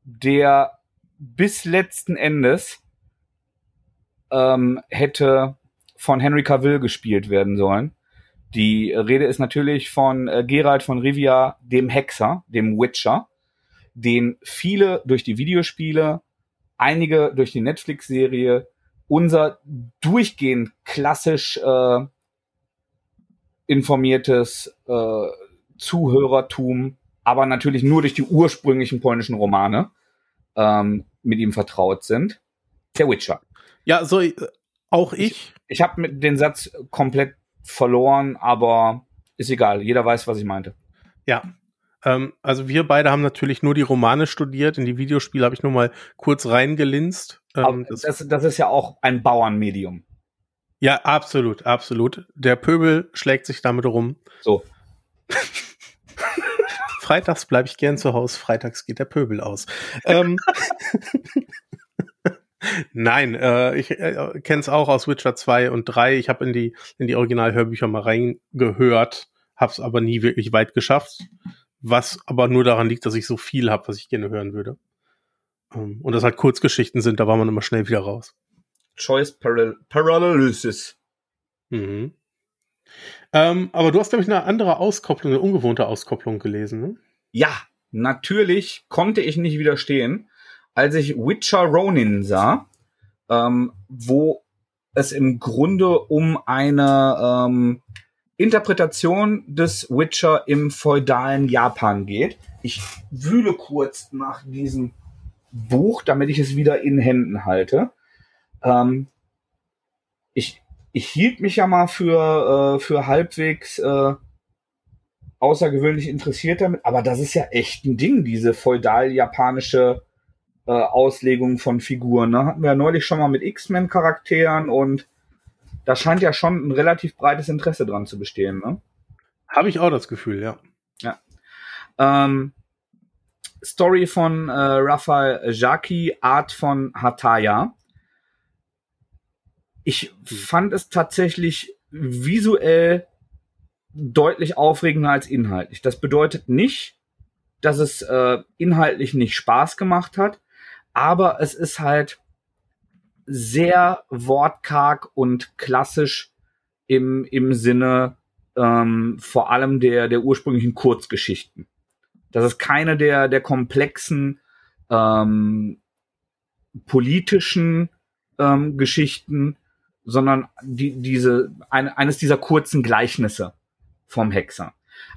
der bis letzten Endes ähm, hätte von Henry Cavill gespielt werden sollen. Die Rede ist natürlich von äh, Gerald von Rivia, dem Hexer, dem Witcher, den viele durch die Videospiele, einige durch die Netflix-Serie, unser durchgehend klassisch äh, informiertes äh, Zuhörertum, aber natürlich nur durch die ursprünglichen polnischen Romane ähm, mit ihm vertraut sind. Der Witcher. Ja, so äh, auch ich. Ich, ich habe den Satz komplett verloren, aber ist egal. Jeder weiß, was ich meinte. Ja. Ähm, also wir beide haben natürlich nur die Romane studiert. In die Videospiele habe ich nur mal kurz reingelinst. Ähm, das, das, das ist ja auch ein Bauernmedium. Ja, absolut, absolut. Der Pöbel schlägt sich damit rum. So. Freitags bleibe ich gern zu Hause, freitags geht der Pöbel aus. ähm, Nein, äh, ich äh, kenne es auch aus Witcher 2 und 3. Ich habe in die, in die Originalhörbücher mal reingehört, habe es aber nie wirklich weit geschafft. Was aber nur daran liegt, dass ich so viel habe, was ich gerne hören würde. Ähm, und das halt Kurzgeschichten sind, da war man immer schnell wieder raus. Choice Paralysis. Mhm. Ähm, aber du hast, glaube ich, eine andere Auskopplung, eine ungewohnte Auskopplung gelesen, ne? Ja, natürlich konnte ich nicht widerstehen, als ich Witcher Ronin sah, ähm, wo es im Grunde um eine ähm, Interpretation des Witcher im feudalen Japan geht. Ich wühle kurz nach diesem Buch, damit ich es wieder in Händen halte. Ähm, ich ich hielt mich ja mal für, äh, für halbwegs äh, außergewöhnlich interessiert damit, aber das ist ja echt ein Ding, diese feudal-japanische äh, Auslegung von Figuren. Ne? Hatten wir ja neulich schon mal mit X-Men-Charakteren und da scheint ja schon ein relativ breites Interesse dran zu bestehen. Ne? Habe ich auch das Gefühl, ja. Ja. Ähm, Story von äh, Raphael Jaki, Art von Hataya. Ich hm. fand es tatsächlich visuell deutlich aufregender als inhaltlich. Das bedeutet nicht, dass es äh, inhaltlich nicht Spaß gemacht hat, aber es ist halt sehr wortkarg und klassisch im, im Sinne ähm, vor allem der, der ursprünglichen Kurzgeschichten. Das ist keine der, der komplexen ähm, politischen ähm, Geschichten, sondern die, diese, ein, eines dieser kurzen Gleichnisse vom Hexer.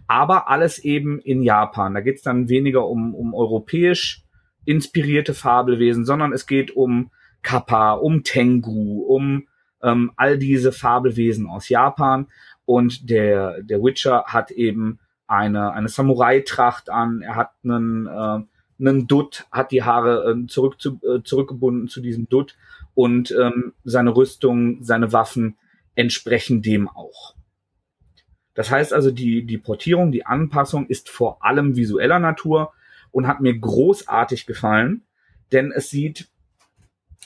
Aber alles eben in Japan. Da geht es dann weniger um, um europäisch inspirierte Fabelwesen, sondern es geht um Kappa, um Tengu, um ähm, all diese Fabelwesen aus Japan. Und der, der Witcher hat eben eine, eine Samurai-Tracht an, er hat einen, äh, einen Dutt, hat die Haare äh, zurück zu, äh, zurückgebunden zu diesem Dutt und ähm, seine Rüstung, seine Waffen entsprechen dem auch. Das heißt also, die, die Portierung, die Anpassung ist vor allem visueller Natur und hat mir großartig gefallen, denn es sieht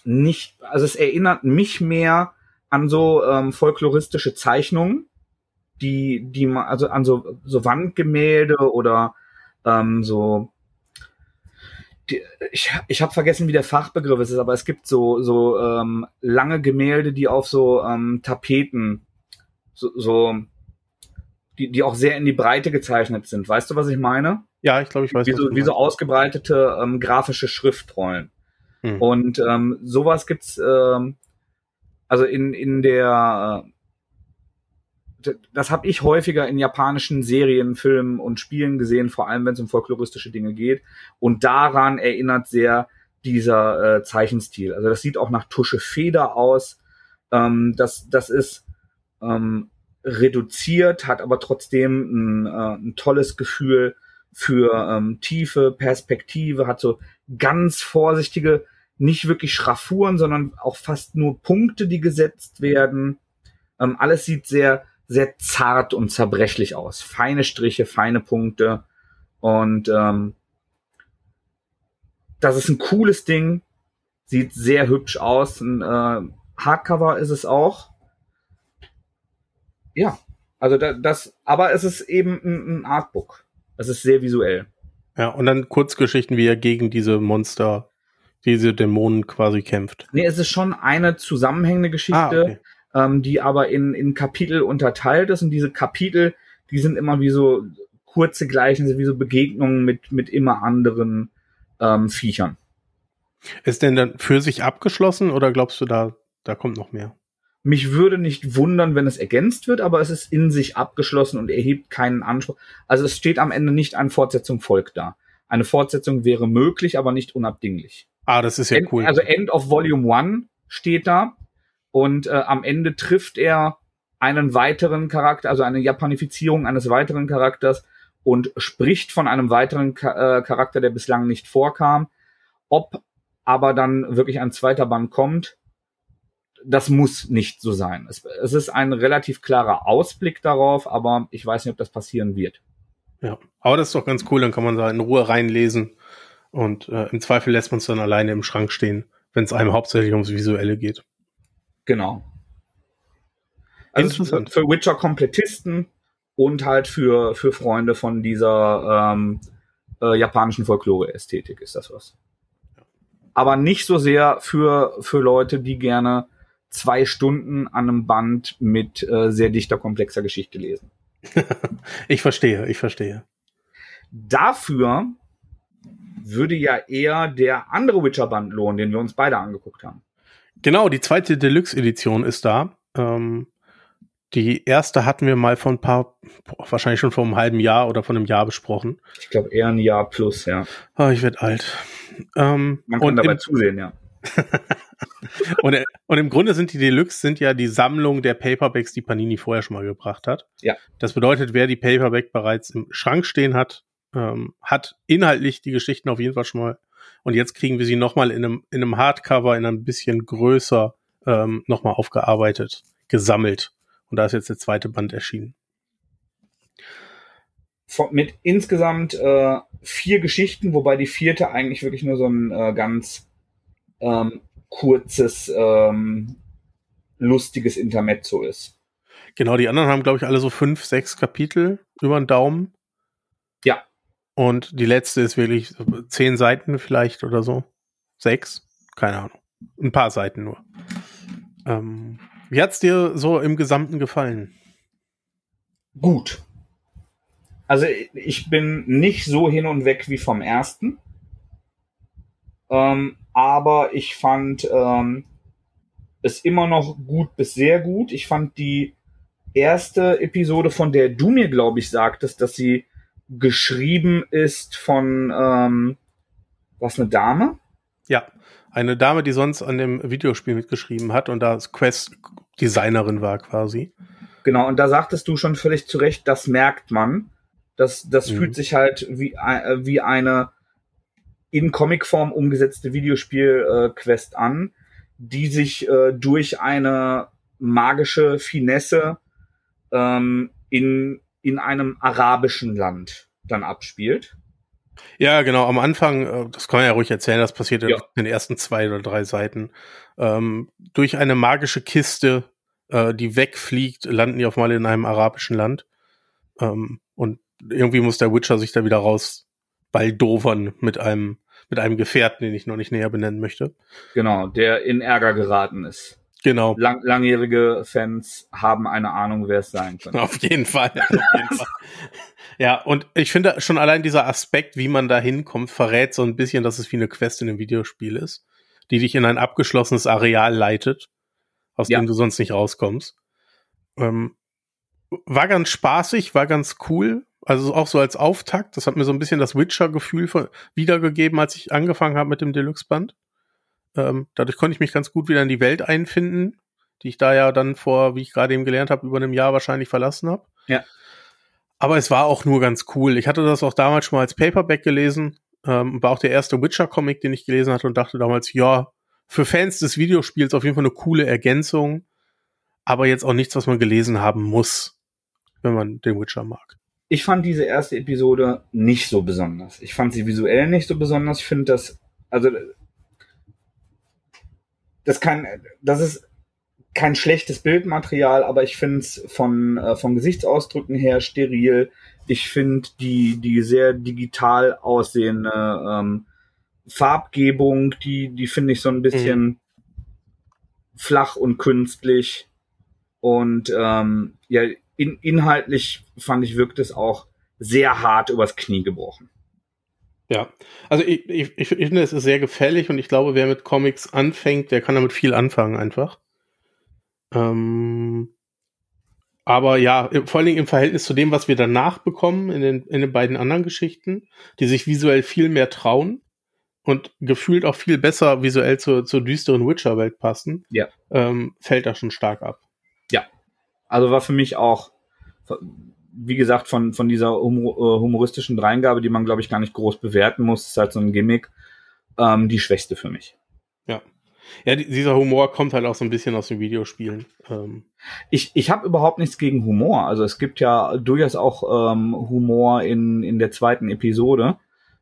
nicht, also es erinnert mich mehr an so ähm, folkloristische Zeichnungen, die, die man, also an so, so Wandgemälde oder ähm, so die, ich, ich habe vergessen, wie der Fachbegriff ist, aber es gibt so, so ähm, lange Gemälde, die auf so ähm, Tapeten, so, so die, die auch sehr in die Breite gezeichnet sind. Weißt du, was ich meine? Ja, ich glaube, ich weiß. Wie so, wie so ausgebreitete ähm, grafische Schriftrollen. Hm. Und ähm, sowas gibt's ähm, also in, in der äh, das habe ich häufiger in japanischen Serien, Filmen und Spielen gesehen, vor allem wenn es um folkloristische Dinge geht. Und daran erinnert sehr dieser äh, Zeichenstil. Also das sieht auch nach Tusche Feder aus. Ähm, das, das ist ähm, reduziert, hat aber trotzdem ein, äh, ein tolles Gefühl für ähm, Tiefe, Perspektive, hat so ganz vorsichtige, nicht wirklich Schraffuren, sondern auch fast nur Punkte, die gesetzt werden. Ähm, alles sieht sehr sehr zart und zerbrechlich aus. Feine Striche, feine Punkte. Und ähm, das ist ein cooles Ding. Sieht sehr hübsch aus. Ein äh, Hardcover ist es auch. Ja, also da, das, aber es ist eben ein, ein Artbook. Es ist sehr visuell. Ja, und dann Kurzgeschichten, wie er gegen diese Monster, diese Dämonen quasi kämpft. Nee, es ist schon eine zusammenhängende Geschichte. Ah, okay ähm, die aber in, in Kapitel unterteilt ist. Und diese Kapitel, die sind immer wie so kurze Gleichnisse, wie so Begegnungen mit, mit immer anderen ähm, Viechern. Ist denn dann für sich abgeschlossen oder glaubst du, da, da kommt noch mehr? Mich würde nicht wundern, wenn es ergänzt wird, aber es ist in sich abgeschlossen und erhebt keinen Anspruch. Also es steht am Ende nicht eine Fortsetzung folgt da. Eine Fortsetzung wäre möglich, aber nicht unabdinglich. Ah, das ist ja End, cool. Also End of Volume 1 steht da. Und äh, am Ende trifft er einen weiteren Charakter, also eine Japanifizierung eines weiteren Charakters und spricht von einem weiteren Ka äh, Charakter, der bislang nicht vorkam. Ob aber dann wirklich ein zweiter Band kommt, das muss nicht so sein. Es, es ist ein relativ klarer Ausblick darauf, aber ich weiß nicht, ob das passieren wird. Ja, aber das ist doch ganz cool, dann kann man da in Ruhe reinlesen und äh, im Zweifel lässt man es dann alleine im Schrank stehen, wenn es einem hauptsächlich ums Visuelle geht. Genau. Also Interessant. für Witcher-Komplettisten und halt für, für Freunde von dieser ähm, äh, japanischen Folklore-Ästhetik ist das was. Aber nicht so sehr für, für Leute, die gerne zwei Stunden an einem Band mit äh, sehr dichter, komplexer Geschichte lesen. ich verstehe, ich verstehe. Dafür würde ja eher der andere Witcher-Band lohnen, den wir uns beide angeguckt haben. Genau, die zweite Deluxe-Edition ist da. Ähm, die erste hatten wir mal vor ein paar, wahrscheinlich schon vor einem halben Jahr oder vor einem Jahr besprochen. Ich glaube eher ein Jahr plus, ja. Oh, ich werde alt. Ähm, Man kann dabei im, zusehen, ja. und, äh, und im Grunde sind die Deluxe sind ja die Sammlung der Paperbacks, die Panini vorher schon mal gebracht hat. Ja. Das bedeutet, wer die Paperback bereits im Schrank stehen hat, ähm, hat inhaltlich die Geschichten auf jeden Fall schon mal und jetzt kriegen wir sie nochmal in einem, in einem Hardcover, in einem bisschen größer, ähm, nochmal aufgearbeitet, gesammelt. Und da ist jetzt der zweite Band erschienen. Mit insgesamt äh, vier Geschichten, wobei die vierte eigentlich wirklich nur so ein äh, ganz ähm, kurzes, ähm, lustiges Intermezzo ist. Genau, die anderen haben, glaube ich, alle so fünf, sechs Kapitel über den Daumen. Ja. Und die letzte ist wirklich zehn Seiten vielleicht oder so. Sechs? Keine Ahnung. Ein paar Seiten nur. Ähm, wie hat's dir so im Gesamten gefallen? Gut. Also ich bin nicht so hin und weg wie vom ersten. Ähm, aber ich fand ähm, es immer noch gut bis sehr gut. Ich fand die erste Episode, von der du mir, glaube ich, sagtest, dass sie geschrieben ist von ähm, was eine Dame? Ja, eine Dame, die sonst an dem Videospiel mitgeschrieben hat und da Quest-Designerin war quasi. Genau, und da sagtest du schon völlig zu Recht, das merkt man. Das, das mhm. fühlt sich halt wie, äh, wie eine in Comicform umgesetzte Videospiel-Quest an, die sich äh, durch eine magische Finesse ähm, in, in einem arabischen Land dann abspielt. Ja, genau. Am Anfang, äh, das kann man ja ruhig erzählen, das passiert ja. in den ersten zwei oder drei Seiten. Ähm, durch eine magische Kiste, äh, die wegfliegt, landen die auf mal in einem arabischen Land. Ähm, und irgendwie muss der Witcher sich da wieder raus baldovern mit einem, mit einem Gefährten, den ich noch nicht näher benennen möchte. Genau, der in Ärger geraten ist. Genau. Lang, langjährige Fans haben eine Ahnung, wer es sein könnte. Auf jeden Fall. Auf jeden Fall. Ja, und ich finde schon allein dieser Aspekt, wie man da hinkommt, verrät so ein bisschen, dass es wie eine Quest in einem Videospiel ist, die dich in ein abgeschlossenes Areal leitet, aus ja. dem du sonst nicht rauskommst. Ähm, war ganz spaßig, war ganz cool. Also auch so als Auftakt. Das hat mir so ein bisschen das Witcher-Gefühl wiedergegeben, als ich angefangen habe mit dem Deluxe-Band. Ähm, dadurch konnte ich mich ganz gut wieder in die Welt einfinden, die ich da ja dann vor, wie ich gerade eben gelernt habe, über einem Jahr wahrscheinlich verlassen habe. Ja. Aber es war auch nur ganz cool. Ich hatte das auch damals schon mal als Paperback gelesen. Ähm, war auch der erste Witcher-Comic, den ich gelesen hatte und dachte damals, ja, für Fans des Videospiels auf jeden Fall eine coole Ergänzung, aber jetzt auch nichts, was man gelesen haben muss, wenn man den Witcher mag. Ich fand diese erste Episode nicht so besonders. Ich fand sie visuell nicht so besonders. Ich finde das, also das kann, das ist kein schlechtes Bildmaterial, aber ich finde es von, äh, von Gesichtsausdrücken her steril. Ich finde die, die sehr digital aussehende ähm, Farbgebung, die, die finde ich so ein bisschen mhm. flach und künstlich. Und ähm, ja, in, inhaltlich fand ich, wirkt es auch sehr hart übers Knie gebrochen. Ja, also ich, ich, ich finde, es ist sehr gefällig und ich glaube, wer mit Comics anfängt, der kann damit viel anfangen einfach. Ähm, aber ja, vor allen Dingen im Verhältnis zu dem, was wir danach bekommen in den, in den beiden anderen Geschichten, die sich visuell viel mehr trauen und gefühlt auch viel besser visuell zur, zur düsteren Witcher-Welt passen, ja. ähm, fällt das schon stark ab. Ja, also war für mich auch wie gesagt, von, von dieser äh, humoristischen Dreingabe, die man, glaube ich, gar nicht groß bewerten muss, ist halt so ein Gimmick, ähm, die schwächste für mich. Ja. Ja, dieser Humor kommt halt auch so ein bisschen aus den Videospielen. Ähm. Ich, ich habe überhaupt nichts gegen Humor. Also es gibt ja durchaus auch ähm, Humor in, in der zweiten Episode.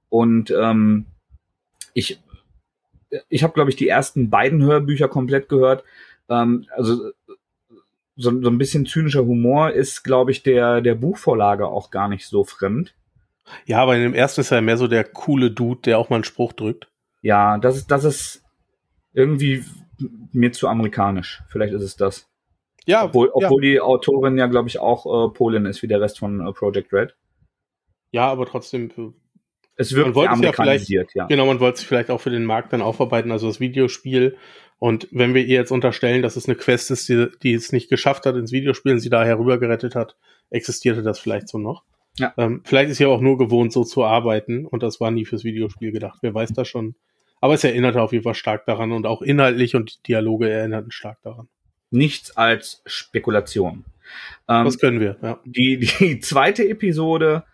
Und ähm, ich, ich habe, glaube ich, die ersten beiden Hörbücher komplett gehört. Ähm, also so, so ein bisschen zynischer Humor ist, glaube ich, der, der Buchvorlage auch gar nicht so fremd. Ja, aber in dem ersten ist er mehr so der coole Dude, der auch mal einen Spruch drückt. Ja, das ist, das ist irgendwie mir zu amerikanisch. Vielleicht ist es das. Ja. Obwohl, obwohl ja. die Autorin ja, glaube ich, auch äh, Polin ist, wie der Rest von äh, Project Red. Ja, aber trotzdem. Äh, es wird amerikanisiert, ja, ja. Genau, man wollte es vielleicht auch für den Markt dann aufarbeiten. Also das Videospiel und wenn wir ihr jetzt unterstellen, dass es eine Quest ist, die, die es nicht geschafft hat ins Videospiel und sie daher rübergerettet hat, existierte das vielleicht so noch. Ja. Ähm, vielleicht ist sie auch nur gewohnt, so zu arbeiten und das war nie fürs Videospiel gedacht. Wer weiß das schon. Aber es erinnerte auf jeden Fall stark daran und auch inhaltlich und die Dialoge erinnerten stark daran. Nichts als Spekulation. Ähm, das können wir, ja. Die, die zweite Episode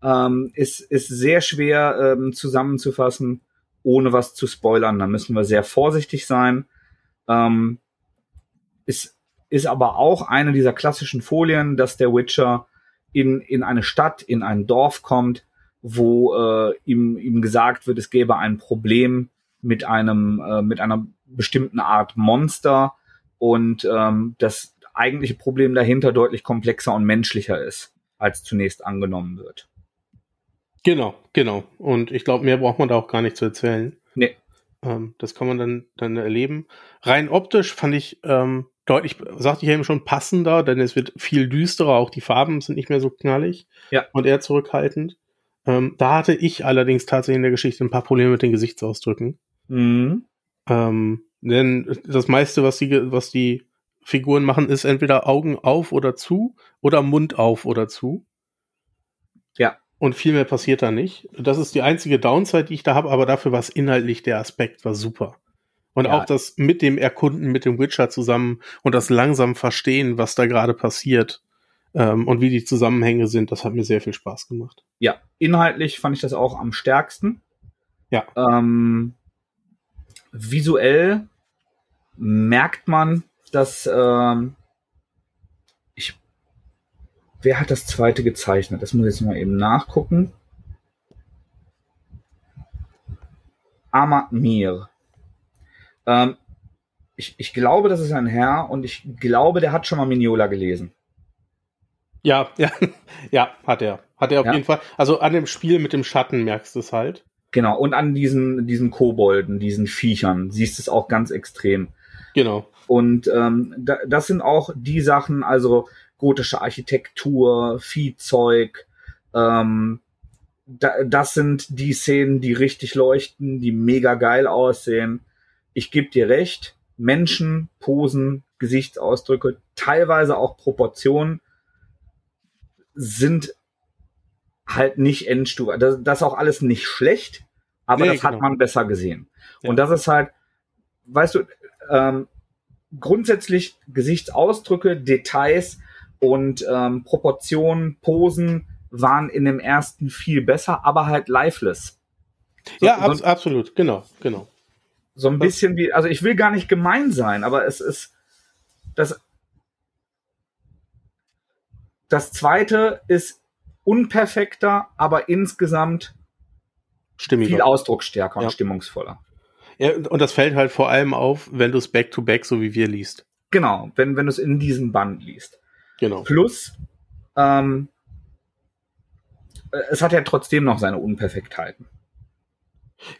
ähm, ist, ist sehr schwer ähm, zusammenzufassen ohne was zu spoilern. Da müssen wir sehr vorsichtig sein. Ähm, ist, ist aber auch eine dieser klassischen Folien, dass der Witcher in, in eine Stadt, in ein Dorf kommt, wo äh, ihm, ihm gesagt wird, es gäbe ein Problem mit einem, äh, mit einer bestimmten Art Monster und ähm, das eigentliche Problem dahinter deutlich komplexer und menschlicher ist, als zunächst angenommen wird. Genau, genau. Und ich glaube, mehr braucht man da auch gar nicht zu erzählen. Nee. Ähm, das kann man dann, dann erleben. Rein optisch fand ich ähm, deutlich, sagte ich eben schon, passender, denn es wird viel düsterer, auch die Farben sind nicht mehr so knallig ja. und eher zurückhaltend. Ähm, da hatte ich allerdings tatsächlich in der Geschichte ein paar Probleme mit den Gesichtsausdrücken. Mhm. Ähm, denn das meiste, was die, was die Figuren machen, ist entweder Augen auf oder zu oder Mund auf oder zu. Ja. Und viel mehr passiert da nicht. Das ist die einzige Downside, die ich da habe, aber dafür war es inhaltlich der Aspekt war super. Und ja. auch das mit dem Erkunden mit dem Witcher zusammen und das langsam verstehen, was da gerade passiert ähm, und wie die Zusammenhänge sind, das hat mir sehr viel Spaß gemacht. Ja, inhaltlich fand ich das auch am stärksten. Ja. Ähm, visuell merkt man, dass ähm, wer hat das zweite gezeichnet? Das muss ich jetzt mal eben nachgucken. Ahmad Mir. Ähm, ich, ich glaube, das ist ein Herr und ich glaube, der hat schon mal Mignola gelesen. Ja, ja, ja, hat er. Hat er auf ja. jeden Fall. Also an dem Spiel mit dem Schatten merkst du es halt. Genau, und an diesen, diesen Kobolden, diesen Viechern, siehst du es auch ganz extrem. Genau. Und ähm, da, das sind auch die Sachen, also gotische Architektur, Viehzeug, ähm, da, das sind die Szenen, die richtig leuchten, die mega geil aussehen. Ich gebe dir recht, Menschen, Posen, Gesichtsausdrücke, teilweise auch Proportionen sind halt nicht Endstufe. Das, das ist auch alles nicht schlecht, aber nee, das genau. hat man besser gesehen. Ja. Und das ist halt, weißt du, ähm, grundsätzlich Gesichtsausdrücke, Details und ähm, Proportionen, Posen waren in dem ersten viel besser, aber halt lifeless. So, ja, ab, so, absolut, genau, genau. So ein bisschen wie, also ich will gar nicht gemein sein, aber es ist das. Das zweite ist unperfekter, aber insgesamt Stimmiger. viel ausdrucksstärker ja. und stimmungsvoller. Ja, und das fällt halt vor allem auf, wenn du es back-to-back, so wie wir liest. Genau, wenn, wenn du es in diesem Band liest. Genau. Plus, ähm, es hat ja trotzdem noch seine Unperfektheiten.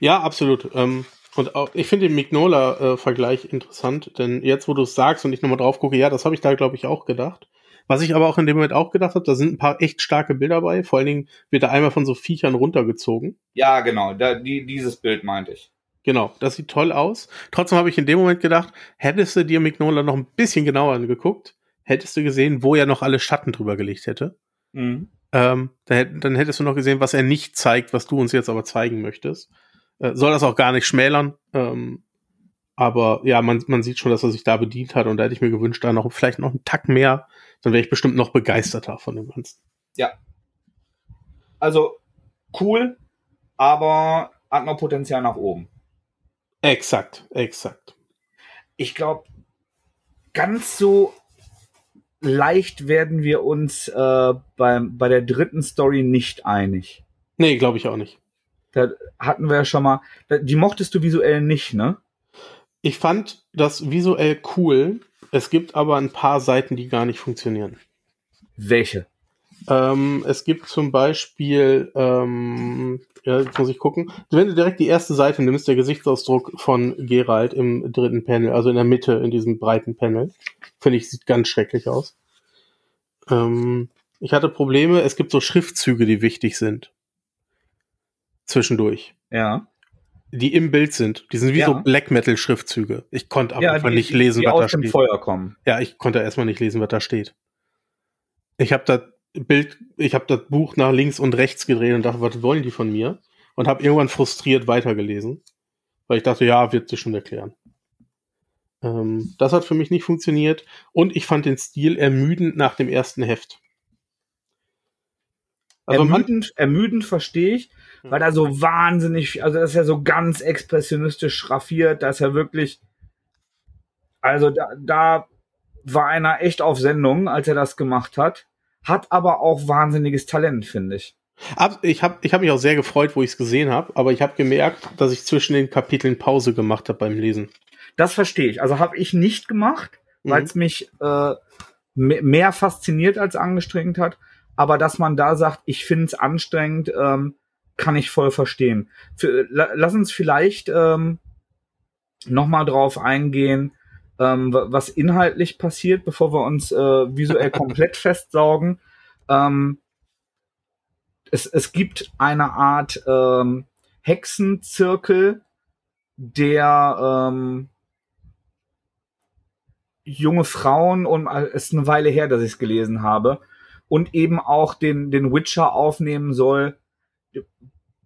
Ja, absolut. Ähm, und auch, ich finde den Mignola-Vergleich interessant, denn jetzt, wo du es sagst und ich nochmal drauf gucke, ja, das habe ich da, glaube ich, auch gedacht. Was ich aber auch in dem Moment auch gedacht habe, da sind ein paar echt starke Bilder bei. Vor allen Dingen wird da einmal von so Viechern runtergezogen. Ja, genau. Da, die, dieses Bild meinte ich. Genau, das sieht toll aus. Trotzdem habe ich in dem Moment gedacht, hättest du dir Mignola noch ein bisschen genauer angeguckt, hättest du gesehen, wo er noch alle Schatten drüber gelegt hätte. Mhm. Ähm, dann hättest du noch gesehen, was er nicht zeigt, was du uns jetzt aber zeigen möchtest. Äh, soll das auch gar nicht schmälern. Ähm, aber ja, man, man sieht schon, dass er sich da bedient hat und da hätte ich mir gewünscht, da noch vielleicht noch einen Tack mehr, dann wäre ich bestimmt noch begeisterter von dem Ganzen. Ja. Also cool, aber hat noch Potenzial nach oben. Exakt, exakt. Ich glaube, ganz so leicht werden wir uns äh, beim, bei der dritten Story nicht einig. Nee, glaube ich auch nicht. Da hatten wir ja schon mal. Die mochtest du visuell nicht, ne? Ich fand das visuell cool. Es gibt aber ein paar Seiten, die gar nicht funktionieren. Welche? Ähm, es gibt zum Beispiel, ähm, ja, jetzt muss ich gucken. Wenn du direkt die erste Seite nimmst, der Gesichtsausdruck von Gerald im dritten Panel, also in der Mitte, in diesem breiten Panel, finde ich, sieht ganz schrecklich aus. Ähm, ich hatte Probleme, es gibt so Schriftzüge, die wichtig sind. Zwischendurch. Ja. Die im Bild sind. Die sind wie ja. so Black Metal Schriftzüge. Ich konnte aber ja, einfach die, nicht lesen, was da steht. Feuer kommen. Ja, ich konnte erstmal nicht lesen, was da steht. Ich habe da Bild, ich habe das Buch nach links und rechts gedreht und dachte, was wollen die von mir? Und habe irgendwann frustriert weitergelesen, weil ich dachte, ja, wird sich schon erklären. Ähm, das hat für mich nicht funktioniert und ich fand den Stil ermüdend nach dem ersten Heft. Also ermüdend, ermüdend verstehe ich, hm. weil da so wahnsinnig, also das ist ja so ganz expressionistisch schraffiert, dass er wirklich, also da, da war einer echt auf Sendung, als er das gemacht hat hat aber auch wahnsinniges Talent, finde ich. Ich habe ich hab mich auch sehr gefreut, wo ich es gesehen habe, aber ich habe gemerkt, dass ich zwischen den Kapiteln Pause gemacht habe beim Lesen. Das verstehe ich. Also habe ich nicht gemacht, mhm. weil es mich äh, mehr fasziniert als angestrengt hat. Aber dass man da sagt, ich finde es anstrengend, ähm, kann ich voll verstehen. Für, la, lass uns vielleicht ähm, noch mal drauf eingehen, ähm, was inhaltlich passiert, bevor wir uns äh, visuell komplett festsaugen. Ähm, es, es gibt eine Art ähm, Hexenzirkel, der ähm, junge Frauen und äh, es ist eine Weile her, dass ich es gelesen habe. und eben auch den, den Witcher aufnehmen soll.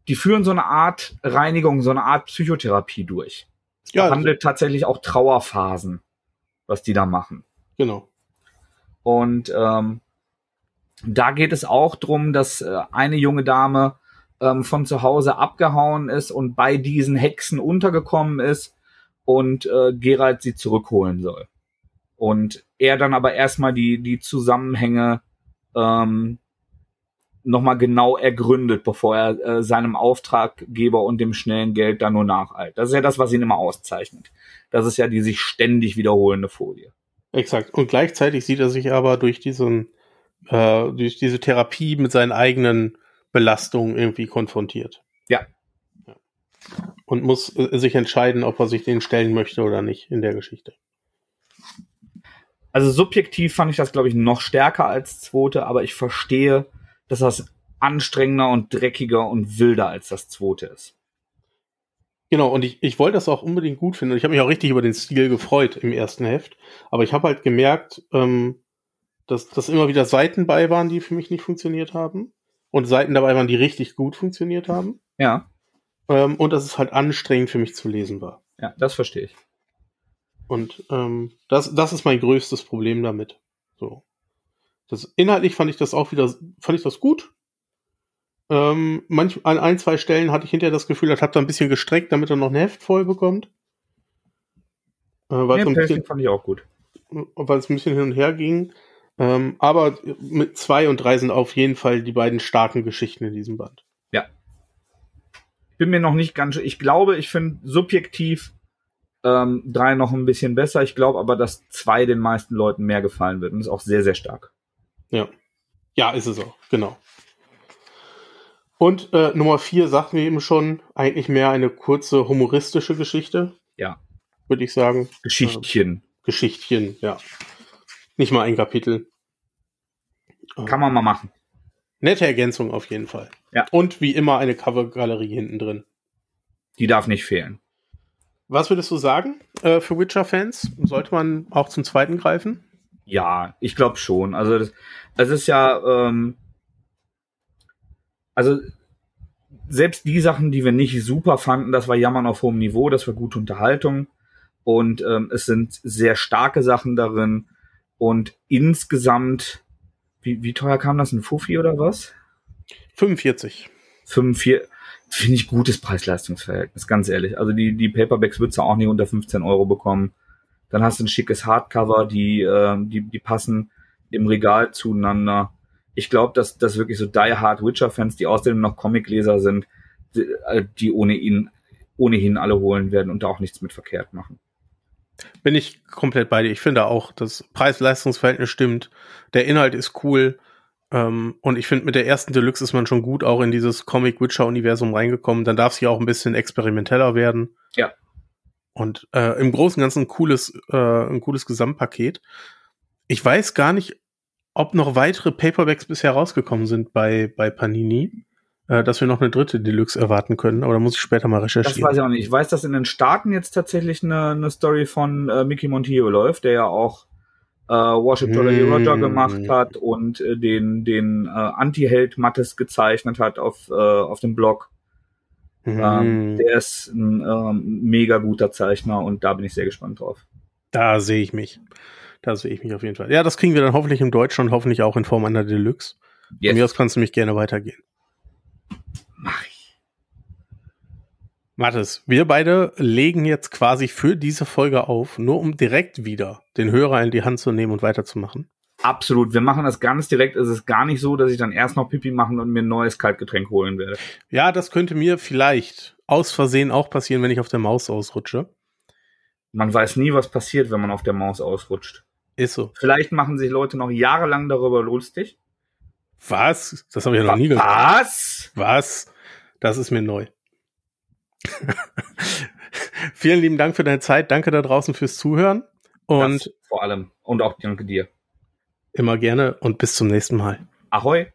Die führen so eine Art Reinigung, so eine Art Psychotherapie durch. Ja, handelt also tatsächlich auch Trauerphasen, was die da machen. Genau. Und ähm, da geht es auch drum, dass äh, eine junge Dame ähm, von zu Hause abgehauen ist und bei diesen Hexen untergekommen ist und äh, Gerald sie zurückholen soll. Und er dann aber erstmal die, die Zusammenhänge ähm, nochmal genau ergründet, bevor er äh, seinem Auftraggeber und dem schnellen Geld da nur nacheilt. Das ist ja das, was ihn immer auszeichnet. Das ist ja die sich ständig wiederholende Folie. Exakt. Und gleichzeitig sieht er sich aber durch diesen, äh, durch diese Therapie mit seinen eigenen Belastungen irgendwie konfrontiert. Ja. ja. Und muss äh, sich entscheiden, ob er sich den stellen möchte oder nicht in der Geschichte. Also subjektiv fand ich das, glaube ich, noch stärker als zweite, aber ich verstehe, dass das anstrengender und dreckiger und wilder als das zweite ist. Genau, und ich, ich wollte das auch unbedingt gut finden. Ich habe mich auch richtig über den Stil gefreut im ersten Heft. Aber ich habe halt gemerkt, ähm, dass, dass immer wieder Seiten bei waren, die für mich nicht funktioniert haben. Und Seiten dabei waren, die richtig gut funktioniert haben. Ja. Ähm, und dass es halt anstrengend für mich zu lesen war. Ja, das verstehe ich. Und ähm, das, das ist mein größtes Problem damit. So. Das, inhaltlich fand ich das auch wieder, fand ich das gut. Ähm, manch, an ein, zwei Stellen hatte ich hinterher das Gefühl, das hat er ein bisschen gestreckt, damit er noch ein Heft voll bekommt. Äh, weil ja, ein bisschen, fand ich auch gut. Weil es ein bisschen hin und her ging. Ähm, aber mit zwei und drei sind auf jeden Fall die beiden starken Geschichten in diesem Band. Ja. Ich bin mir noch nicht ganz, ich glaube, ich finde subjektiv ähm, drei noch ein bisschen besser. Ich glaube aber, dass zwei den meisten Leuten mehr gefallen wird und ist auch sehr, sehr stark. Ja. Ja, ist es auch, genau. Und äh, Nummer vier sagten wir eben schon, eigentlich mehr eine kurze humoristische Geschichte. Ja. Würde ich sagen. Geschichtchen. Äh, Geschichtchen, ja. Nicht mal ein Kapitel. Kann man mal machen. Nette Ergänzung auf jeden Fall. Ja. Und wie immer eine Covergalerie hinten drin. Die darf nicht fehlen. Was würdest du sagen äh, für Witcher-Fans? Sollte man auch zum zweiten greifen? Ja, ich glaube schon. Also das, es ist ja, ähm, also selbst die Sachen, die wir nicht super fanden, das war Jammern auf hohem Niveau, das war gute Unterhaltung und ähm, es sind sehr starke Sachen darin und insgesamt, wie, wie teuer kam das, ein Fuffi oder was? 45. 45, finde ich gutes Preis-Leistungs-Verhältnis, ganz ehrlich. Also die, die Paperbacks würdest du auch nicht unter 15 Euro bekommen. Dann hast du ein schickes Hardcover, die, äh, die, die passen im Regal zueinander. Ich glaube, dass, dass wirklich so Die Hard Witcher-Fans, die außerdem noch Comicleser sind, die, äh, die ohne ihn, ohnehin alle holen werden und da auch nichts mit verkehrt machen. Bin ich komplett bei dir. Ich finde auch, das Preis-Leistungs-Verhältnis stimmt. Der Inhalt ist cool. Ähm, und ich finde, mit der ersten Deluxe ist man schon gut auch in dieses Comic-Witcher-Universum reingekommen. Dann darf sie auch ein bisschen experimenteller werden. Ja. Und äh, im Großen und Ganzen ein cooles, äh, ein cooles Gesamtpaket. Ich weiß gar nicht, ob noch weitere Paperbacks bisher rausgekommen sind bei, bei Panini, äh, dass wir noch eine dritte Deluxe erwarten können, aber da muss ich später mal recherchieren. Das weiß ich auch nicht. Ich weiß, dass in den Staaten jetzt tatsächlich eine, eine Story von äh, Mickey Montillo läuft, der ja auch äh, Worship hm. Roger gemacht hat und äh, den, den äh, Anti-Held Mattes gezeichnet hat auf, äh, auf dem Blog. Mhm. Ähm, der ist ein ähm, mega guter Zeichner und da bin ich sehr gespannt drauf. Da sehe ich mich. Da sehe ich mich auf jeden Fall. Ja, das kriegen wir dann hoffentlich im Deutschen und hoffentlich auch in Form einer Deluxe. Yes. Von mir aus kannst du mich gerne weitergehen. Mach ich. Mathis, wir beide legen jetzt quasi für diese Folge auf, nur um direkt wieder den Hörer in die Hand zu nehmen und weiterzumachen. Absolut. Wir machen das ganz direkt. Es ist gar nicht so, dass ich dann erst noch Pipi machen und mir ein neues Kaltgetränk holen werde. Ja, das könnte mir vielleicht aus Versehen auch passieren, wenn ich auf der Maus ausrutsche. Man weiß nie, was passiert, wenn man auf der Maus ausrutscht. Ist so. Vielleicht machen sich Leute noch jahrelang darüber lustig. Was? Das habe ich ja noch nie gehört. Was? Was? Das ist mir neu. Vielen lieben Dank für deine Zeit. Danke da draußen fürs Zuhören. Und das vor allem. Und auch danke dir. Immer gerne und bis zum nächsten Mal. Ahoi.